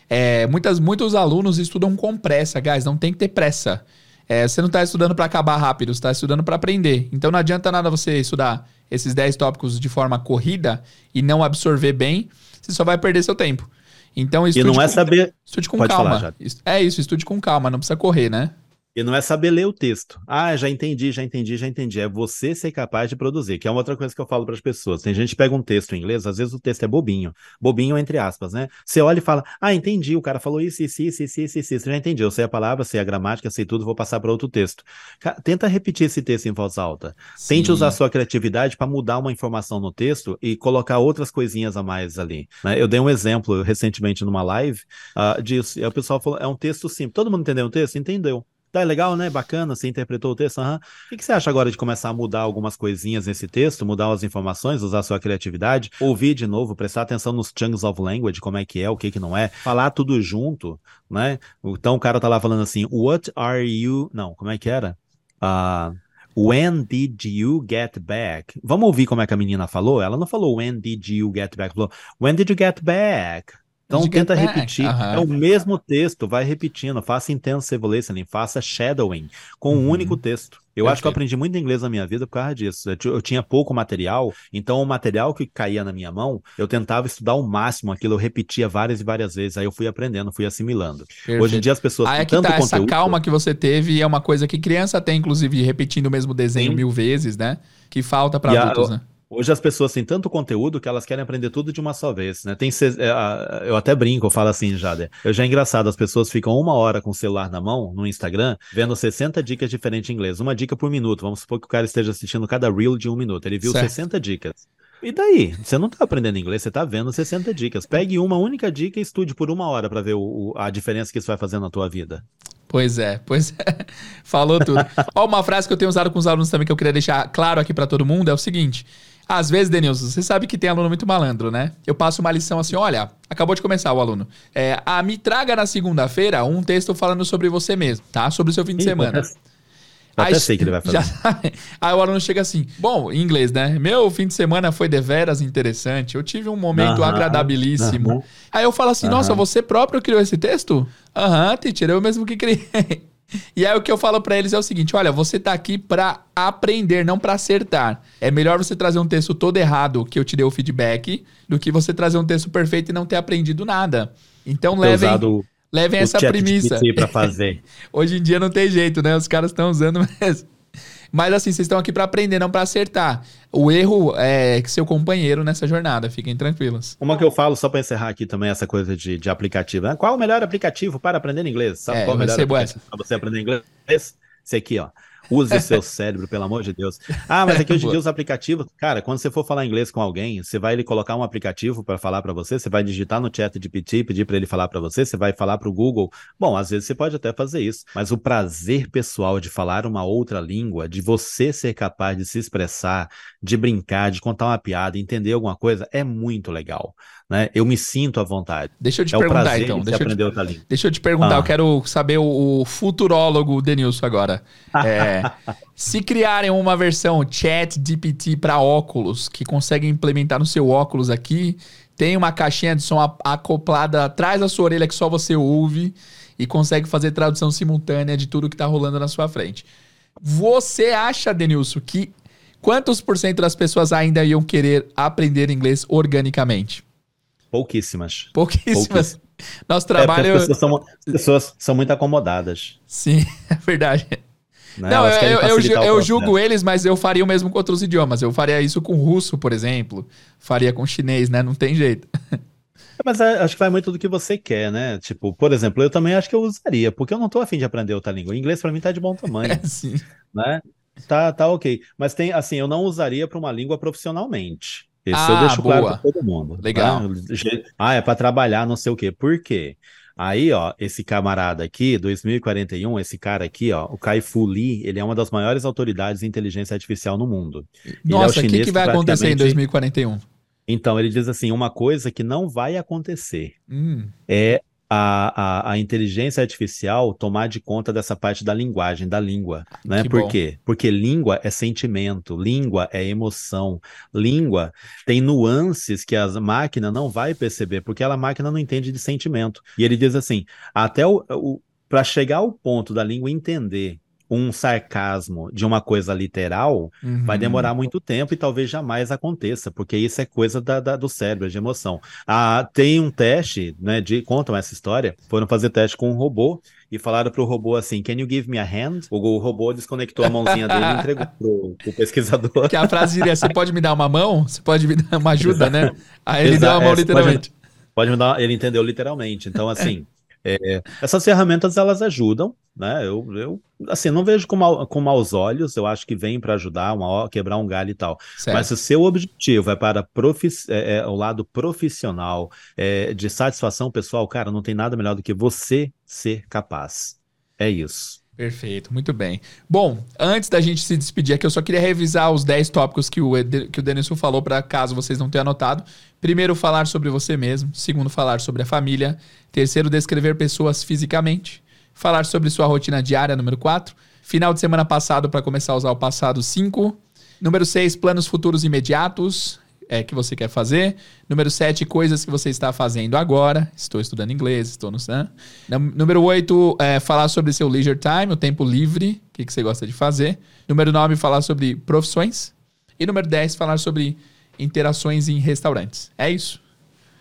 é, muitas, muitos alunos estudam com pressa, guys, não tem que ter pressa. É, você não está estudando para acabar rápido, você está estudando para aprender. Então não adianta nada você estudar esses 10 tópicos de forma corrida e não absorver bem, você só vai perder seu tempo. Então estude e não é com, saber. Estude com Pode calma. Falar, é isso, estude com calma, não precisa correr, né? E não é saber ler o texto. Ah, já entendi, já entendi, já entendi. É você ser capaz de produzir, que é uma outra coisa que eu falo para as pessoas. Tem gente que pega um texto em inglês, às vezes o texto é bobinho. Bobinho entre aspas, né? Você olha e fala: Ah, entendi, o cara falou isso, isso, isso, isso, isso, isso, isso. Já entendi. Eu sei a palavra, sei a gramática, sei tudo, vou passar para outro texto. Tenta repetir esse texto em voz alta. Sim. Tente usar a sua criatividade para mudar uma informação no texto e colocar outras coisinhas a mais ali. Né? Eu dei um exemplo recentemente numa live uh, disso. E o pessoal falou: é um texto simples. Todo mundo entendeu o texto? Entendeu. Tá legal, né? Bacana, você interpretou o texto. Uhum. O que, você acha agora de começar a mudar algumas coisinhas nesse texto, mudar as informações, usar sua criatividade, ouvir de novo, prestar atenção nos chunks of language, como é que é, o que que não é, falar tudo junto, né? Então o cara tá lá falando assim, what are you... Não, como é que era? Uh, when did you get back? Vamos ouvir como é que a menina falou? Ela não falou when did you get back, falou when did you get back? Então tenta repetir. É o mesmo texto, vai repetindo. Faça intensive listening, faça shadowing com uhum. um único texto. Eu acho que eu aprendi muito inglês na minha vida por causa disso. Eu tinha pouco material, então o material que caía na minha mão, eu tentava estudar ao máximo aquilo, eu repetia várias e várias vezes. Aí eu fui aprendendo, fui assimilando. Perfeito. Hoje em dia as pessoas Aí é que tá, essa calma que você teve é uma coisa que criança tem, inclusive, repetindo o mesmo desenho Sim. mil vezes, né? Que falta para adultos, a, né? Hoje as pessoas têm tanto conteúdo que elas querem aprender tudo de uma só vez, né? Tem, é, eu até brinco, eu falo assim, Jader. Eu já é engraçado, as pessoas ficam uma hora com o celular na mão, no Instagram, vendo 60 dicas diferentes em inglês. Uma dica por minuto. Vamos supor que o cara esteja assistindo cada reel de um minuto. Ele viu certo. 60 dicas. E daí? Você não está aprendendo inglês, você está vendo 60 dicas. Pegue uma única dica e estude por uma hora para ver o, o, a diferença que isso vai fazer na tua vida. Pois é, pois é. Falou tudo. Ó, uma frase que eu tenho usado com os alunos também que eu queria deixar claro aqui para todo mundo é o seguinte: às vezes, Denilson, você sabe que tem aluno muito malandro, né? Eu passo uma lição assim: olha, acabou de começar o aluno. É, a, me traga na segunda-feira um texto falando sobre você mesmo, tá? Sobre o seu fim de semana. Eu até sei que ele vai fazer. Já, aí o aluno chega assim, bom, em inglês, né? Meu fim de semana foi deveras interessante. Eu tive um momento agradabilíssimo. Aí eu falo assim, nossa, você próprio criou esse texto? Aham, teacher, eu mesmo que criei. E aí o que eu falo para eles é o seguinte: olha, você tá aqui para aprender, não para acertar. É melhor você trazer um texto todo errado que eu te dei o feedback do que você trazer um texto perfeito e não ter aprendido nada. Então levem, levem essa premissa. para fazer. Hoje em dia não tem jeito, né? Os caras estão usando mesmo. Mas assim, vocês estão aqui para aprender, não para acertar. O erro é seu companheiro nessa jornada, fiquem tranquilos. Uma que eu falo, só para encerrar aqui também, essa coisa de, de aplicativo. Né? Qual o melhor aplicativo para aprender inglês? Sabe é, qual o melhor aplicativo para você aprender inglês? Esse aqui, ó. Use seu cérebro, pelo amor de Deus. Ah, mas aqui hoje em dia os aplicativos, cara, quando você for falar inglês com alguém, você vai ele colocar um aplicativo para falar para você, você vai digitar no chat de PT, pedir para ele falar para você, você vai falar para o Google. Bom, às vezes você pode até fazer isso, mas o prazer pessoal de falar uma outra língua, de você ser capaz de se expressar, de brincar, de contar uma piada, entender alguma coisa, é muito legal né? Eu me sinto à vontade. Deixa eu te é perguntar então. Deixa eu te, deixa eu te, perguntar, ah. eu quero saber o, o futurólogo Denilson agora. É, se criarem uma versão chat GPT para óculos, que consegue implementar no seu óculos aqui, tem uma caixinha de som acoplada atrás da sua orelha que só você ouve e consegue fazer tradução simultânea de tudo que está rolando na sua frente. Você acha, Denilson, que quantos por cento das pessoas ainda iam querer aprender inglês organicamente? Pouquíssimas. Pouquíssimas. Pouquíssimas. Nosso trabalho. É as pessoas são, as pessoas são muito acomodadas. Sim, é verdade. Né? Não, eu, eu, eu, eu julgo eles, mas eu faria o mesmo com outros idiomas. Eu faria isso com russo, por exemplo. Faria com chinês, né? Não tem jeito. Mas é, acho que vai muito do que você quer, né? Tipo, por exemplo, eu também acho que eu usaria, porque eu não tô afim de aprender outra língua. O inglês para mim tá de bom tamanho. É, sim. Né? Tá, tá ok. Mas tem, assim, eu não usaria para uma língua profissionalmente. Isso Ah, eu deixo claro boa. para todo mundo. Legal. Ah, é para trabalhar, não sei o quê. Por quê? Aí, ó, esse camarada aqui, 2041, esse cara aqui, ó, o Kai-Fu Lee, ele é uma das maiores autoridades em inteligência artificial no mundo. Ele é o Nossa, o que, que vai acontecer em praticamente- 2041? Então, ele diz assim: uma coisa que não vai acontecer Hum, é a, a, a inteligência artificial tomar de conta dessa parte da linguagem, da língua, né? Que Por bom. quê? Porque língua é sentimento, língua é emoção, língua tem nuances que a máquina não vai perceber, porque a máquina não entende de sentimento. E ele diz assim, até o, o para chegar ao ponto da língua entender um sarcasmo de uma coisa literal, uhum. Vai demorar muito tempo e talvez jamais aconteça, porque isso é coisa da, da- do cérebro, é de emoção. Ah, tem um teste, né, de, contam essa história, foram fazer teste com um robô e falaram pro robô assim, can you give me a hand? O, o robô desconectou a mãozinha dele e entregou pro, pro pesquisador. Que a frase diria: Você pode me dar uma mão? Você pode me dar uma ajuda, né? Aí ele Exa- deu a mão é, você pode- literalmente. Pode me dar, ele entendeu literalmente. Então, assim, é, essas ferramentas elas ajudam, né? Eu, eu assim, não vejo com, mal, com maus olhos, eu acho que vem para ajudar, uma, quebrar um galho e tal. Certo. Mas se o seu objetivo é para é, é, o lado profissional, é, de satisfação pessoal, cara, não tem nada melhor do que você ser capaz. É isso. Perfeito, muito bem. Bom, antes da gente se despedir aqui, eu só queria revisar os 10 tópicos que o, que o Denilson falou, para caso vocês não tenham anotado. Primeiro, falar sobre você mesmo. Segundo, falar sobre a família. Terceiro, descrever pessoas fisicamente. Falar sobre sua rotina diária, número 4. Final de semana passado, para começar a usar o passado, 5. Número 6, planos futuros imediatos é, que você quer fazer. Número 7, coisas que você está fazendo agora. Estou estudando inglês, estou no SAM. Número 8, é, falar sobre seu leisure time, o tempo livre, o que, que você gosta de fazer. Número 9, falar sobre profissões. E número 10, falar sobre interações em restaurantes. É isso?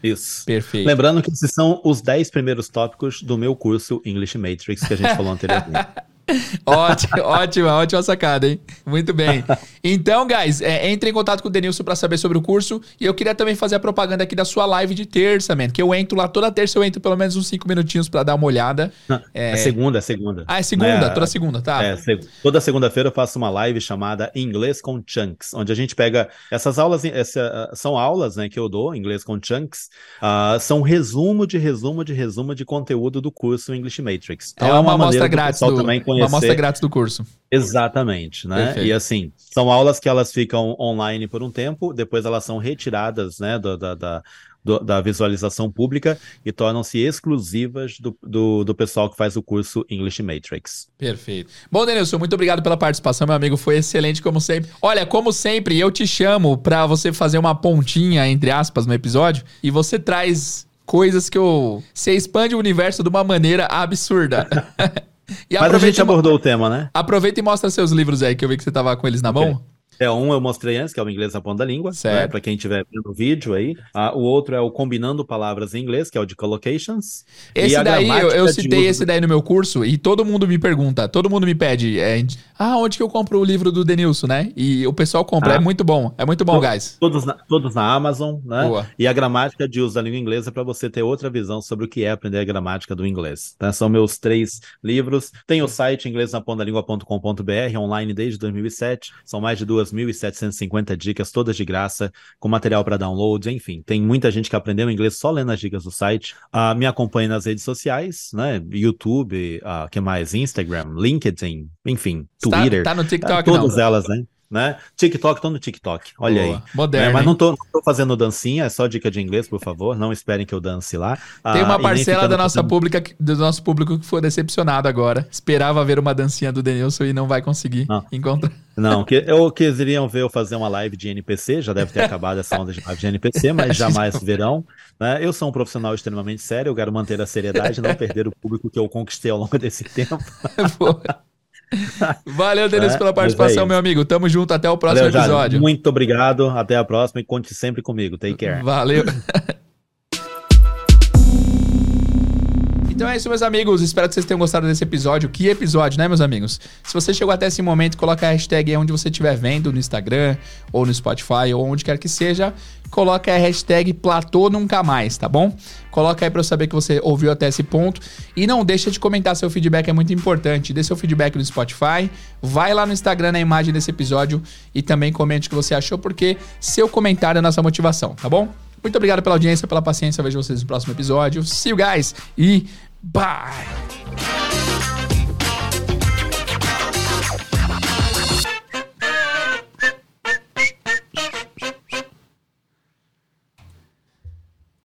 Isso. Perfeito. Lembrando que esses são os 10 primeiros tópicos do meu curso English Matrix que a gente falou anteriormente. Ótima, ótima, ótima sacada, hein? Muito bem. Então, guys, é, entre em contato com o Denilson pra saber sobre o curso. E eu queria também fazer a propaganda aqui da sua live de terça, man. Que eu entro lá toda terça, eu entro pelo menos uns 5 minutinhos pra dar uma olhada. Não, é... segunda, é segunda. Ah, é segunda? Né? Toda segunda, tá? É, toda segunda-feira eu faço uma live chamada Inglês com Chunks, onde a gente pega essas aulas, essa, são aulas né, que eu dou, Inglês com Chunks, ah, são resumo de resumo de resumo de conteúdo do curso English Matrix. é uma, amostra maneira do grátis do, também uma conhecer amostra grátis do curso. Exatamente, né? Perfeito. E assim, são aulas que elas ficam online por um tempo, depois elas são retiradas, né, da, da, do- da visualização pública e tornam-se exclusivas do, do, do pessoal que faz o curso English Matrix. Perfeito. Bom, Denilson, muito obrigado pela participação, meu amigo. Foi excelente, como sempre. Olha, como sempre, eu te chamo pra você fazer uma pontinha, entre aspas, no episódio, e você traz coisas que eu. Você expande o universo de uma maneira absurda. e Mas a gente e abordou o tema, né? Aproveita e mostra seus livros aí, que eu vi que você tava com eles na mão. É um eu mostrei antes, que é o inglês na ponta da língua, Certo. né, para quem estiver vendo o vídeo aí. Ah, o outro é o combinando palavras em inglês, que é o de collocations. E Esse daí, eu, eu citei esse do- daí no meu curso e todo mundo me pergunta, todo mundo me pede, é, ah, onde que eu compro o livro do Denilson, né? E o pessoal compra, Ah. é muito bom, é muito bom, To- guys. Todos na, todos na Amazon, né? Boa. E a gramática de uso da língua inglesa para você ter outra visão sobre o que é aprender a gramática do inglês. Tá? São meus três livros. Tem o site inglesnapontalingua.com.br, online desde 2007. São mais de 2.750 dicas, todas de graça, com material para download, enfim. Tem muita gente que aprendeu inglês só lendo as dicas do site. Ah, me acompanhe nas redes sociais, né? YouTube, ah, que mais? Instagram, LinkedIn, enfim, Tá- Twitter. Tá, no TikTok, todas não. elas, né? Né? TikTok, tô no TikTok. Olha Boa. aí. Moderno, É, mas não tô, não tô fazendo dancinha, é só dica de inglês, por favor. Não esperem que eu dance lá. Tem Ah, uma e nem parcela da nossa fazendo- pública, do nosso público que foi decepcionado agora. Esperava ver uma dancinha do Denilson e não vai conseguir Não. encontrar. Não, que, eu queriam ver eu fazer uma live de NPC, já deve ter acabado essa onda de live de NPC, mas jamais verão. Né? Eu sou um profissional extremamente sério, eu quero manter a seriedade, não perder o público que eu conquistei ao longo desse tempo. Pô. Valeu, Denilson, É, pela mas participação, é meu amigo. Tamo junto, até o próximo Valeu, Jade. episódio. Muito obrigado, até a próxima e conte sempre comigo. Take care. Valeu. Então é isso, meus amigos. Espero que vocês tenham gostado desse episódio. Que episódio, né, meus amigos? Se você chegou até esse momento, coloca a hashtag onde você estiver vendo, no Instagram, ou no Spotify, ou onde quer que seja. Coloca a hashtag Platô Nunca Mais, tá bom? Coloca aí pra eu saber que você ouviu até esse ponto. E não deixa de comentar seu feedback, é muito importante. Dê seu feedback no Spotify. Vai lá no Instagram na imagem desse episódio e também comente o que você achou, porque seu comentário é nossa motivação, tá bom? Muito obrigado pela audiência, pela paciência. Eu vejo vocês no próximo episódio. See you guys e Bye.